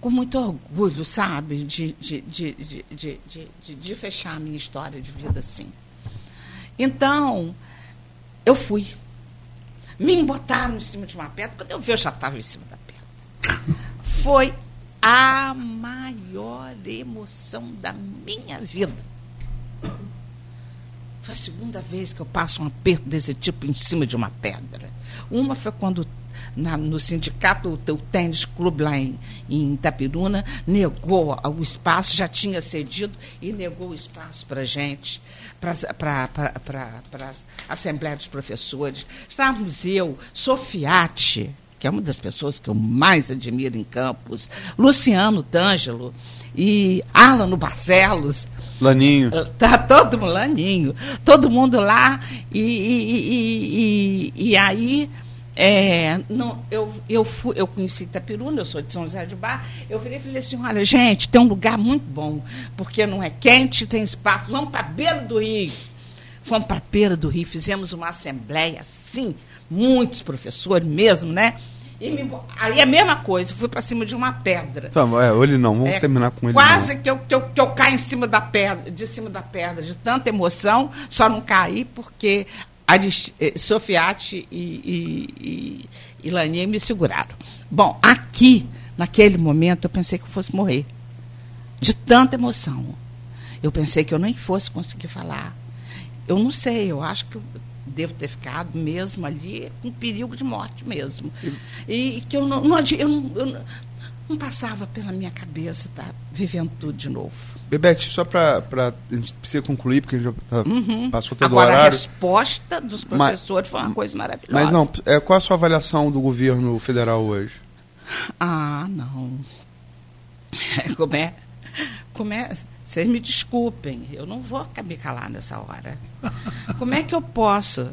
Com muito orgulho, sabe, de, de, de, de, fechar a minha história de vida assim. Então, eu fui. Me botaram em cima de uma pedra. Quando eu vi, eu já estava em cima da pedra. Foi a maior emoção da minha vida. Foi a segunda vez que eu passo um aperto desse tipo em cima de uma pedra. Uma foi quando na, no sindicato, o tênis clube lá em, em Itapiruna negou o espaço, já tinha cedido e negou o espaço para gente, para a Assembleia dos Professores. Estávamos eu, Sofiati, que é uma das pessoas que eu mais admiro em Campos, Luciano D'Angelo e Arlano Barcelos, Laninho. Tá todo mundo, Laninho. Todo mundo lá. E, e, e, e aí, é, não, eu, eu, fui, eu conheci Itapiruna, eu sou de São José de Bar. Eu virei e falei assim: olha, gente, tem um lugar muito bom, porque não é quente, tem espaço. Vamos para a beira do rio. Fomos para a beira do rio, fizemos uma assembleia assim, muitos professores mesmo, né? E me, aí é a mesma coisa, fui para cima de uma pedra. Tá, é, ele não, vamos é, terminar com ele. Quase que eu, que, eu, que eu caio em cima da pedra, de cima da pedra, de tanta emoção, só não caí porque Arist, eh, Sofiati e, e, e, e me seguraram. Bom, aqui, naquele momento, eu pensei que eu fosse morrer. De tanta emoção. Eu pensei que eu nem fosse conseguir falar. Eu não sei, eu acho que eu devo ter ficado mesmo ali com perigo de morte mesmo. E, e que eu não, não, eu não, eu não, não passava pela minha cabeça estar tá, vivendo tudo de novo. Bebete, só para a gente precisa concluir, porque a gente já tá, Uhum. passou todo Agora, o a horário. resposta dos professores foi uma coisa maravilhosa. Mas não, é, qual a sua avaliação do governo federal hoje? Ah, não. Como é? Como é? Vocês me desculpem, eu não vou me calar nessa hora. Como é que eu posso?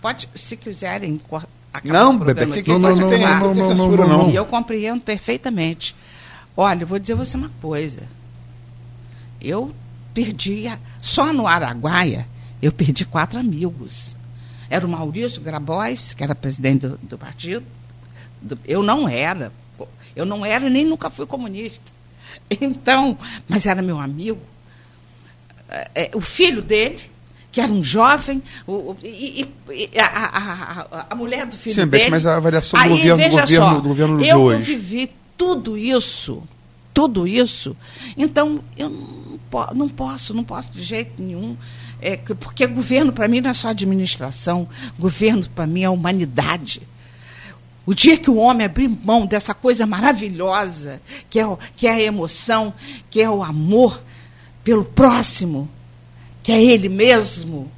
Pode, se quiserem acabar Não, o programa Bebê, que, Não, que, não, não, não, não, não, não, não. E eu compreendo perfeitamente. Olha, eu vou dizer você uma coisa. Eu perdi, a- só no Araguaia, eu perdi quatro amigos. Era o Maurício Grabois, que era presidente do, do partido. Do- eu não era. Eu não era nem nunca fui comunista. Então, mas era meu amigo. É, é, o filho dele, que era um jovem, o, e, e- a, a- a- mulher do filho Sim, dele. mas a avaliação do Aí, governo- do veja governo- só, do governo de eu hoje. vivi tudo isso, tudo isso. Então, eu não, não posso, não posso de jeito nenhum. É, que- porque governo, para mim, não é só administração. Governo, para mim, é humanidade. O dia que o homem abrir mão dessa coisa maravilhosa, que é, que é a emoção, que é o amor pelo próximo, que é ele mesmo.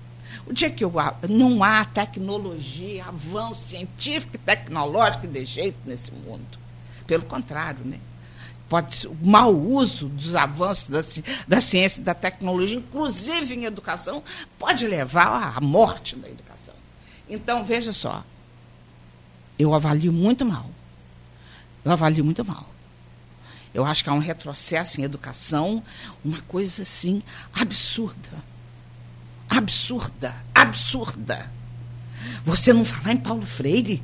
O dia que eu, não há tecnologia, avanço científico e tecnológico de jeito nesse mundo. Pelo contrário, né? Pode ser, o mau uso dos avanços da, da ciência e da tecnologia, inclusive em educação, pode levar à morte da educação. Então, veja só, eu avalio muito mal. Eu avalio muito mal. Eu acho que há um retrocesso em educação, uma coisa assim absurda. Absurda, absurda. Você não falar em Paulo Freire?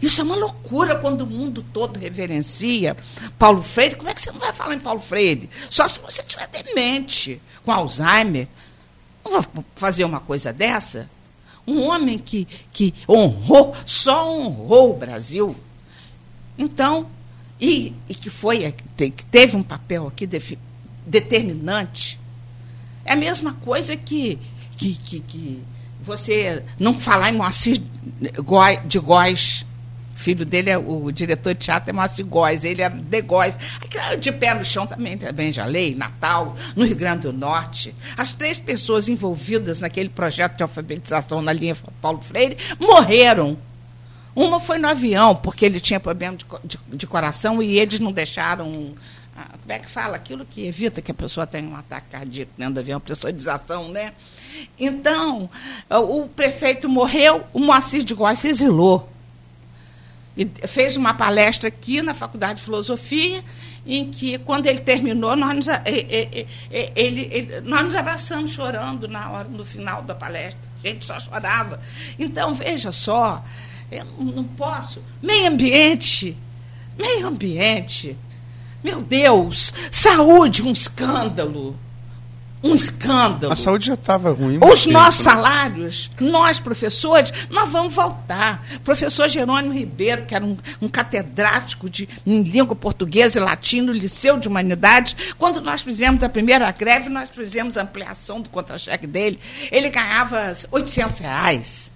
Isso é uma loucura quando o mundo todo reverencia Paulo Freire. Como é que você não vai falar em Paulo Freire? Só se você tiver demente, com Alzheimer. Não vou fazer uma coisa dessa? Um homem que, que honrou, só honrou o Brasil. Então, e, e que foi, que teve um papel aqui defi- determinante. É a mesma coisa que, que, que, que você não falar em Moacir de Góis. Filho dele, é o diretor de teatro é Moacir Góes, ele era de Góes. Aquilo de pé no chão também, também já lei, Natal, no Rio Grande do Norte. As três pessoas envolvidas naquele projeto de alfabetização na linha Paulo Freire morreram. Uma foi no avião, porque ele tinha problema de, de, de coração e eles não deixaram. ah, Como é que fala? Aquilo que evita que a pessoa tenha um ataque cardíaco dentro do avião, pressurização, né? Então, o prefeito morreu, o Moacir de Góes se exilou. E fez uma palestra aqui na Faculdade de Filosofia, em que, quando ele terminou, nós nos, ele- ele- nós nos abraçamos chorando na hora, no final da palestra. A gente só chorava. Então, veja só, eu não posso. Meio ambiente, meio ambiente. Meu Deus, saúde, um escândalo. Um escândalo. A saúde já estava ruim. Os tempo, nossos né? salários, nós professores, nós vamos voltar. Professor Jerônimo Ribeiro, que era um, um catedrático de em língua portuguesa e latim no Liceu de Humanidades, quando nós fizemos a primeira greve, nós fizemos a ampliação do contra-cheque dele, ele ganhava 800 reais.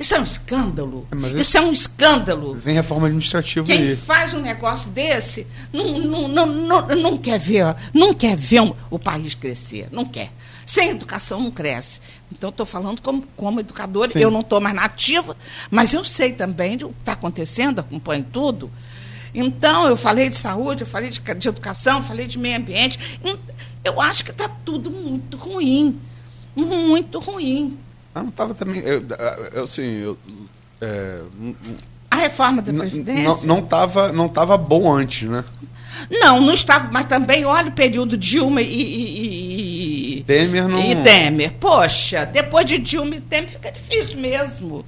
Isso é um escândalo. É, mas Isso é um escândalo. Vem reforma administrativa Quem aí. faz um negócio desse não, não, não, não, não quer ver, não quer ver um- o país crescer, não quer. Sem educação não cresce. Então, estou falando como, como educadora, Sim. eu não estou mais nativa, mas eu sei também o que está acontecendo, acompanho tudo. Então, eu falei de saúde, eu falei de, de educação, falei de meio ambiente. Eu acho que está tudo muito ruim. Muito ruim. Ah, não estava também. Eu, eu, assim, eu, é, A reforma da Previdência. não estava não tava bom antes, né? Não, não estava, mas também olha o período Dilma e, e, e- Temer não. e Temer. Poxa, depois de Dilma e Temer fica difícil mesmo.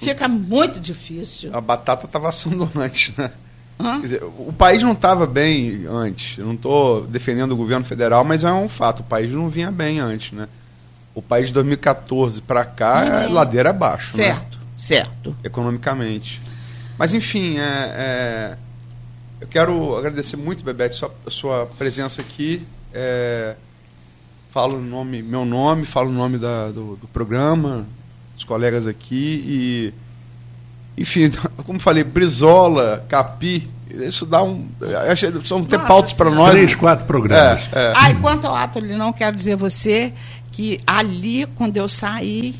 Fica muito difícil. A batata estava assando antes, né? Dizer, o país não estava bem antes. Eu não estou defendendo o governo federal, mas é um fato. O país não vinha bem antes, né? O país de 2014 para cá é Uhum. ladeira abaixo, né? Certo, certo. economicamente. Mas enfim, é, é, eu quero agradecer muito, Bebete, sua, sua presença aqui. É, falo o nome, meu nome, falo o nome da, do, do programa, dos colegas aqui e enfim, como falei, Brizola, Capi, isso dá um. acho que São ter Nossa pautas para nós. Três, quatro programas. É, é. Ah, e quanto ao ato, não quero dizer você que ali, quando eu saí,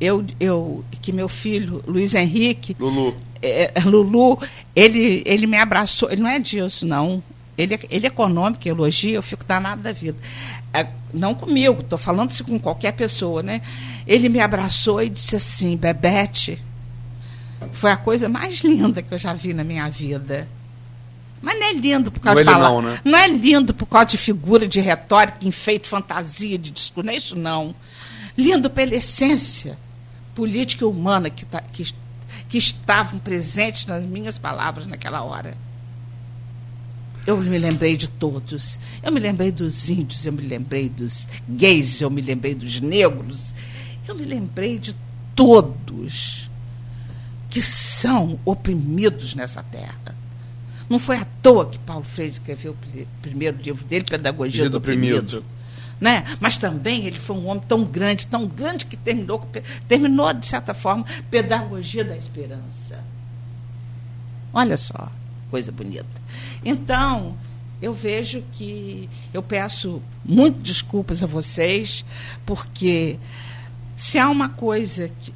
eu, eu que meu filho, Luiz Henrique, Lulu. é, é, Lulu, ele, ele me abraçou. Ele não é disso, não. Ele, é- ele é econômico, elogia, eu fico danado da vida. É, não comigo, estou falando isso com qualquer pessoa, né? Ele me abraçou e disse assim, Bebete, foi a coisa mais linda que eu já vi na minha vida. Mas não é lindo por causa Não de ele não, palavra. né? é lindo por causa de figura, de retórica, enfeite, fantasia, de discurso. Não é isso, não. Lindo pela essência política e humana que, tá, que, que estavam presentes nas minhas palavras naquela hora. Eu me lembrei de todos. Eu me lembrei dos índios, eu me lembrei dos gays, eu me lembrei dos negros. Eu me lembrei de todos que são oprimidos nessa terra. Não foi à toa que Paulo Freire escreveu o pri- primeiro livro dele, Pedagogia do do Oprimido. Oprimido. Né? Mas também ele foi um homem tão grande, tão grande que terminou, terminou de certa forma, Pedagogia da Esperança. Olha só, coisa bonita. Então, eu vejo que eu peço muito desculpas a vocês, porque se há uma coisa que,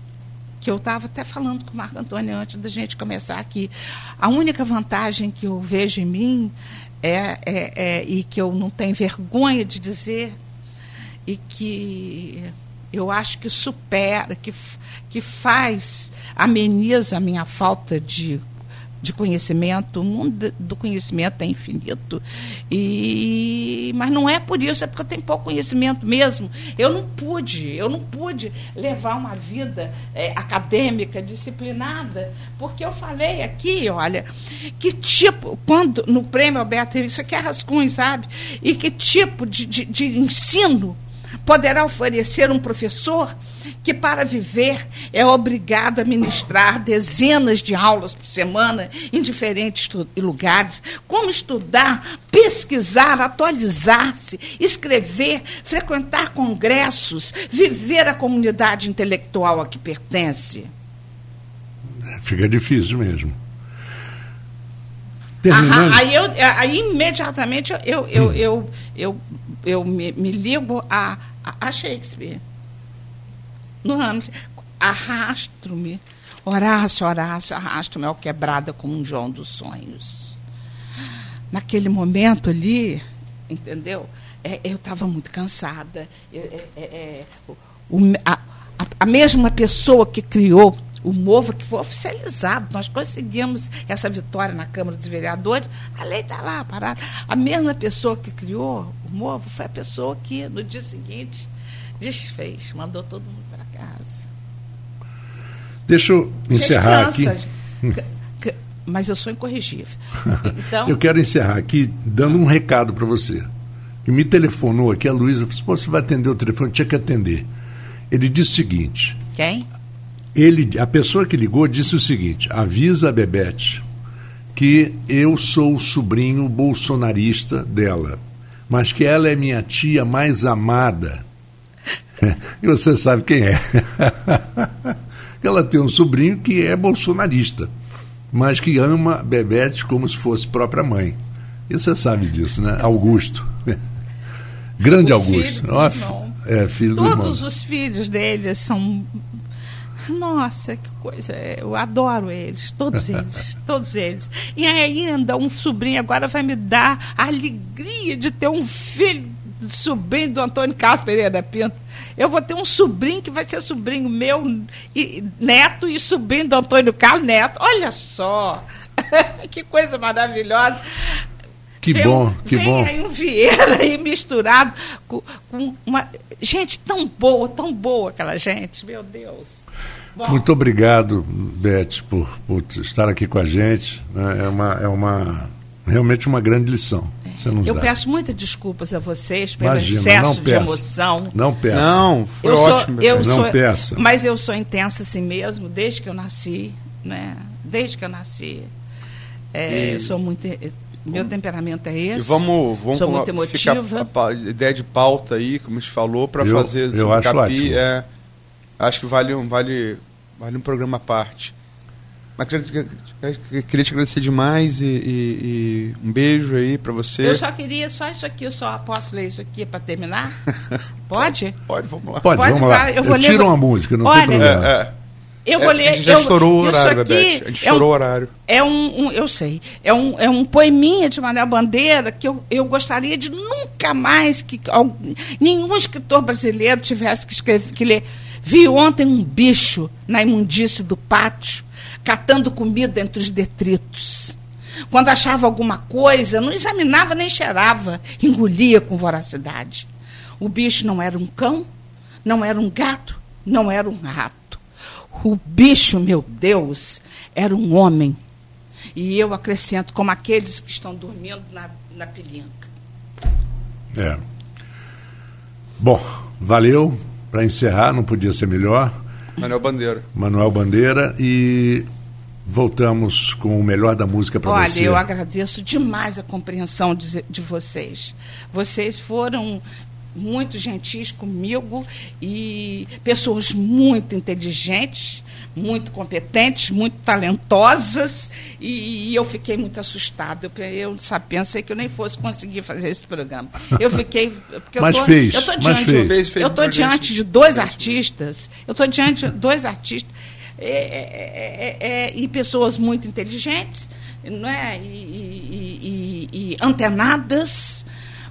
que eu estava até falando com o Marco Antônio antes da gente começar aqui, a única vantagem que eu vejo em mim é, é, é e que eu não tenho vergonha de dizer e que eu acho que supera, que, que faz, ameniza a minha falta de, de conhecimento. O mundo do conhecimento é infinito. E, mas não é por isso, é porque eu tenho pouco conhecimento mesmo. Eu não pude, eu não pude levar uma vida eh, acadêmica, disciplinada, porque eu falei aqui, olha, que tipo, quando no prêmio Alberto, isso aqui é rascunho, sabe? E que tipo de, de, de ensino poderá oferecer um professor que, para viver, é obrigado a ministrar dezenas de aulas por semana em diferentes lugares? Como estudar, pesquisar, atualizar-se, escrever, frequentar congressos, viver a comunidade intelectual a que pertence? Fica difícil mesmo. Ah, Terminando. aí, eu, aí imediatamente eu, eu, eu, eu, eu, eu me, me ligo a, a Shakespeare. No Hamlet. Arrastro-me. Horácio, Horácio, arrasto-me ao quebrada como um João dos sonhos. Naquele momento ali, entendeu? É, eu estava muito cansada. É, é, é, é, o- a, a- mesma pessoa que criou o MOVA, que foi oficializado, nós conseguimos essa vitória na Câmara dos Vereadores, a lei está lá parada. A mesma pessoa que criou o MOVA foi a pessoa que, no dia seguinte, desfez, mandou todo mundo casa. Deixa eu encerrar aqui. Mas eu sou incorrigível. Então, Eu quero encerrar aqui dando um recado para você. Que me telefonou aqui, a Luísa, falou: "Pô, você vai atender o telefone? Tinha que atender. Ele disse o seguinte: quem? ele, a pessoa que ligou disse o seguinte: avisa a Bebete que eu sou o sobrinho bolsonarista dela, mas que ela é minha tia mais amada. E você sabe quem é. ela tem um sobrinho que é bolsonarista, mas que ama Bebete como se fosse própria mãe. E você sabe disso, né? Augusto. Grande O Augusto. filho. É, filho do irmão. Todos os filhos deles são. Nossa, que coisa. Eu adoro eles, todos eles, todos eles. E ainda um sobrinho agora vai me dar a alegria de ter um filho, sobrinho do Antônio Carlos Pereira da Pinto. Eu vou ter um sobrinho que vai ser sobrinho meu, e, neto e sobrinho do Antônio Carlos Neto. Olha só! que coisa maravilhosa. Que Vem bom, que vem bom. aí um Vieira aí misturado com, com uma gente tão boa, tão boa aquela gente, meu Deus. Bom, Muito obrigado, Beth, por, por estar aqui com a gente. né? É uma, é uma realmente uma grande lição. Você nos Eu dá. peço muitas desculpas a vocês pelo Imagina, excesso não de emoção. Não peça. Não, foi eu ótimo. sou, eu Não sou, peça. Mas eu sou intensa assim mesmo, desde que eu nasci, né? Desde que eu nasci. É, E- eu sou muito. Meu temperamento é E esse. vamos, vamos Sou a- muito ficar emotiva. a, pa- ideia de pauta aí, como a gente falou, para Eu- fazer eu acho capi, ótimo. é, acho que vale um, vale, vale um programa à parte. Mas queria, te agradecer demais e, e- e um beijo aí para você. Eu só queria, só isso aqui, eu só posso ler isso aqui para terminar? Pode? Pode, vamos lá. Pode, Pode vamos lá. eu Eu, vou ler- tiro uma música, não Olha, tem problema. É, é. Eu É, vou a ler. gente já eu- estourou o horário, Bebete. A gente é um- estourou o horário. É um, um- eu sei, é um, é um poeminha de Manuel Bandeira que eu, eu gostaria de nunca mais que al- nenhum escritor brasileiro tivesse que escrever, que ler. Vi ontem um bicho na imundície do pátio, catando comida entre os detritos. Quando achava alguma coisa, não examinava nem cheirava, engolia com voracidade. O bicho não era um cão, não era um gato, não era um rato. O bicho, meu Deus, era um homem. E eu acrescento, como aqueles que estão dormindo na, na pilinca. É. Bom, valeu. Para encerrar, não podia ser melhor. Manuel Bandeira. Manuel Bandeira e voltamos com o melhor da música para Olha, você. eu agradeço demais a compreensão de, de vocês. Vocês foram muito gentis comigo e pessoas muito inteligentes, muito competentes, muito talentosas e, eu fiquei muito assustada. Eu, eu sabe, pensei que eu nem fosse conseguir fazer esse programa. Eu fiquei porque Mas eu tô, fez, eu mas diante, fez. Fez, fez eu tô diante de dois artistas. Eu estou diante de dois artistas é, é, é, é, e pessoas muito inteligentes, não é? E, e- e- e antenadas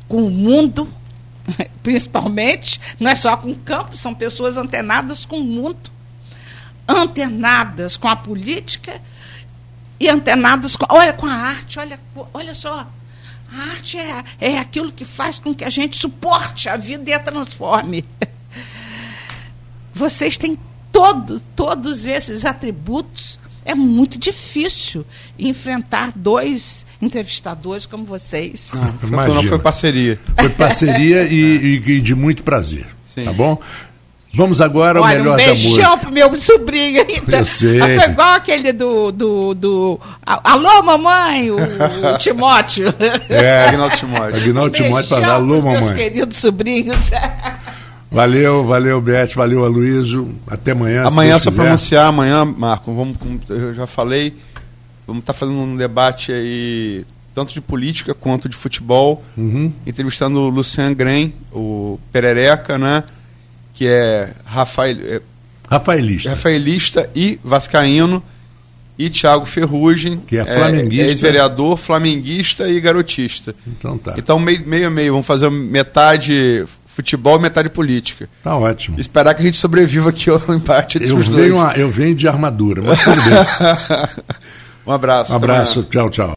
com o mundo, principalmente. Não é só com o campo, são pessoas antenadas com o mundo, antenadas com a política e antenadas com, olha, com a arte. Olha, olha só. A arte é, é aquilo que faz com que a gente suporte a vida e a transforme. Vocês têm todo, todos esses atributos. É muito difícil enfrentar dois entrevistadores como vocês. Foi, Imagina. não foi parceria. Foi parceria e, e- e de muito prazer. Sim. Tá bom? Vamos agora ao melhor um da beijão música. pro meu sobrinho. Então, Eu sei. Foi igual aquele do, do, do Alô, mamãe, o, o Timóteo. É, Agnaldo Timóteo. Aguinaldo Timóteo fala, Beijão alô, pros meus mamãe. queridos sobrinhos. Valeu, valeu, Beth, valeu, Aloysio. Até amanhã. Amanhã, só para anunciar, amanhã, Marco, vamos, como eu já falei, vamos estar fazendo um debate aí, tanto de política quanto de futebol, Uhum. entrevistando o Lucian Gren, o Perereca, né? Que é, Rafael, é Rafaelista. rafaelista e vascaíno, e Thiago Ferrugem, Que é flamenguista. ex-vereador, flamenguista e garotista. Então tá. Então, meio, meio a meio, vamos fazer metade futebol e metade política. Tá ótimo. Esperar que a gente sobreviva aqui ao empate Eu venho, dois. a- eu venho de armadura, mas tudo bem. Um abraço. Um abraço, tchau, tchau.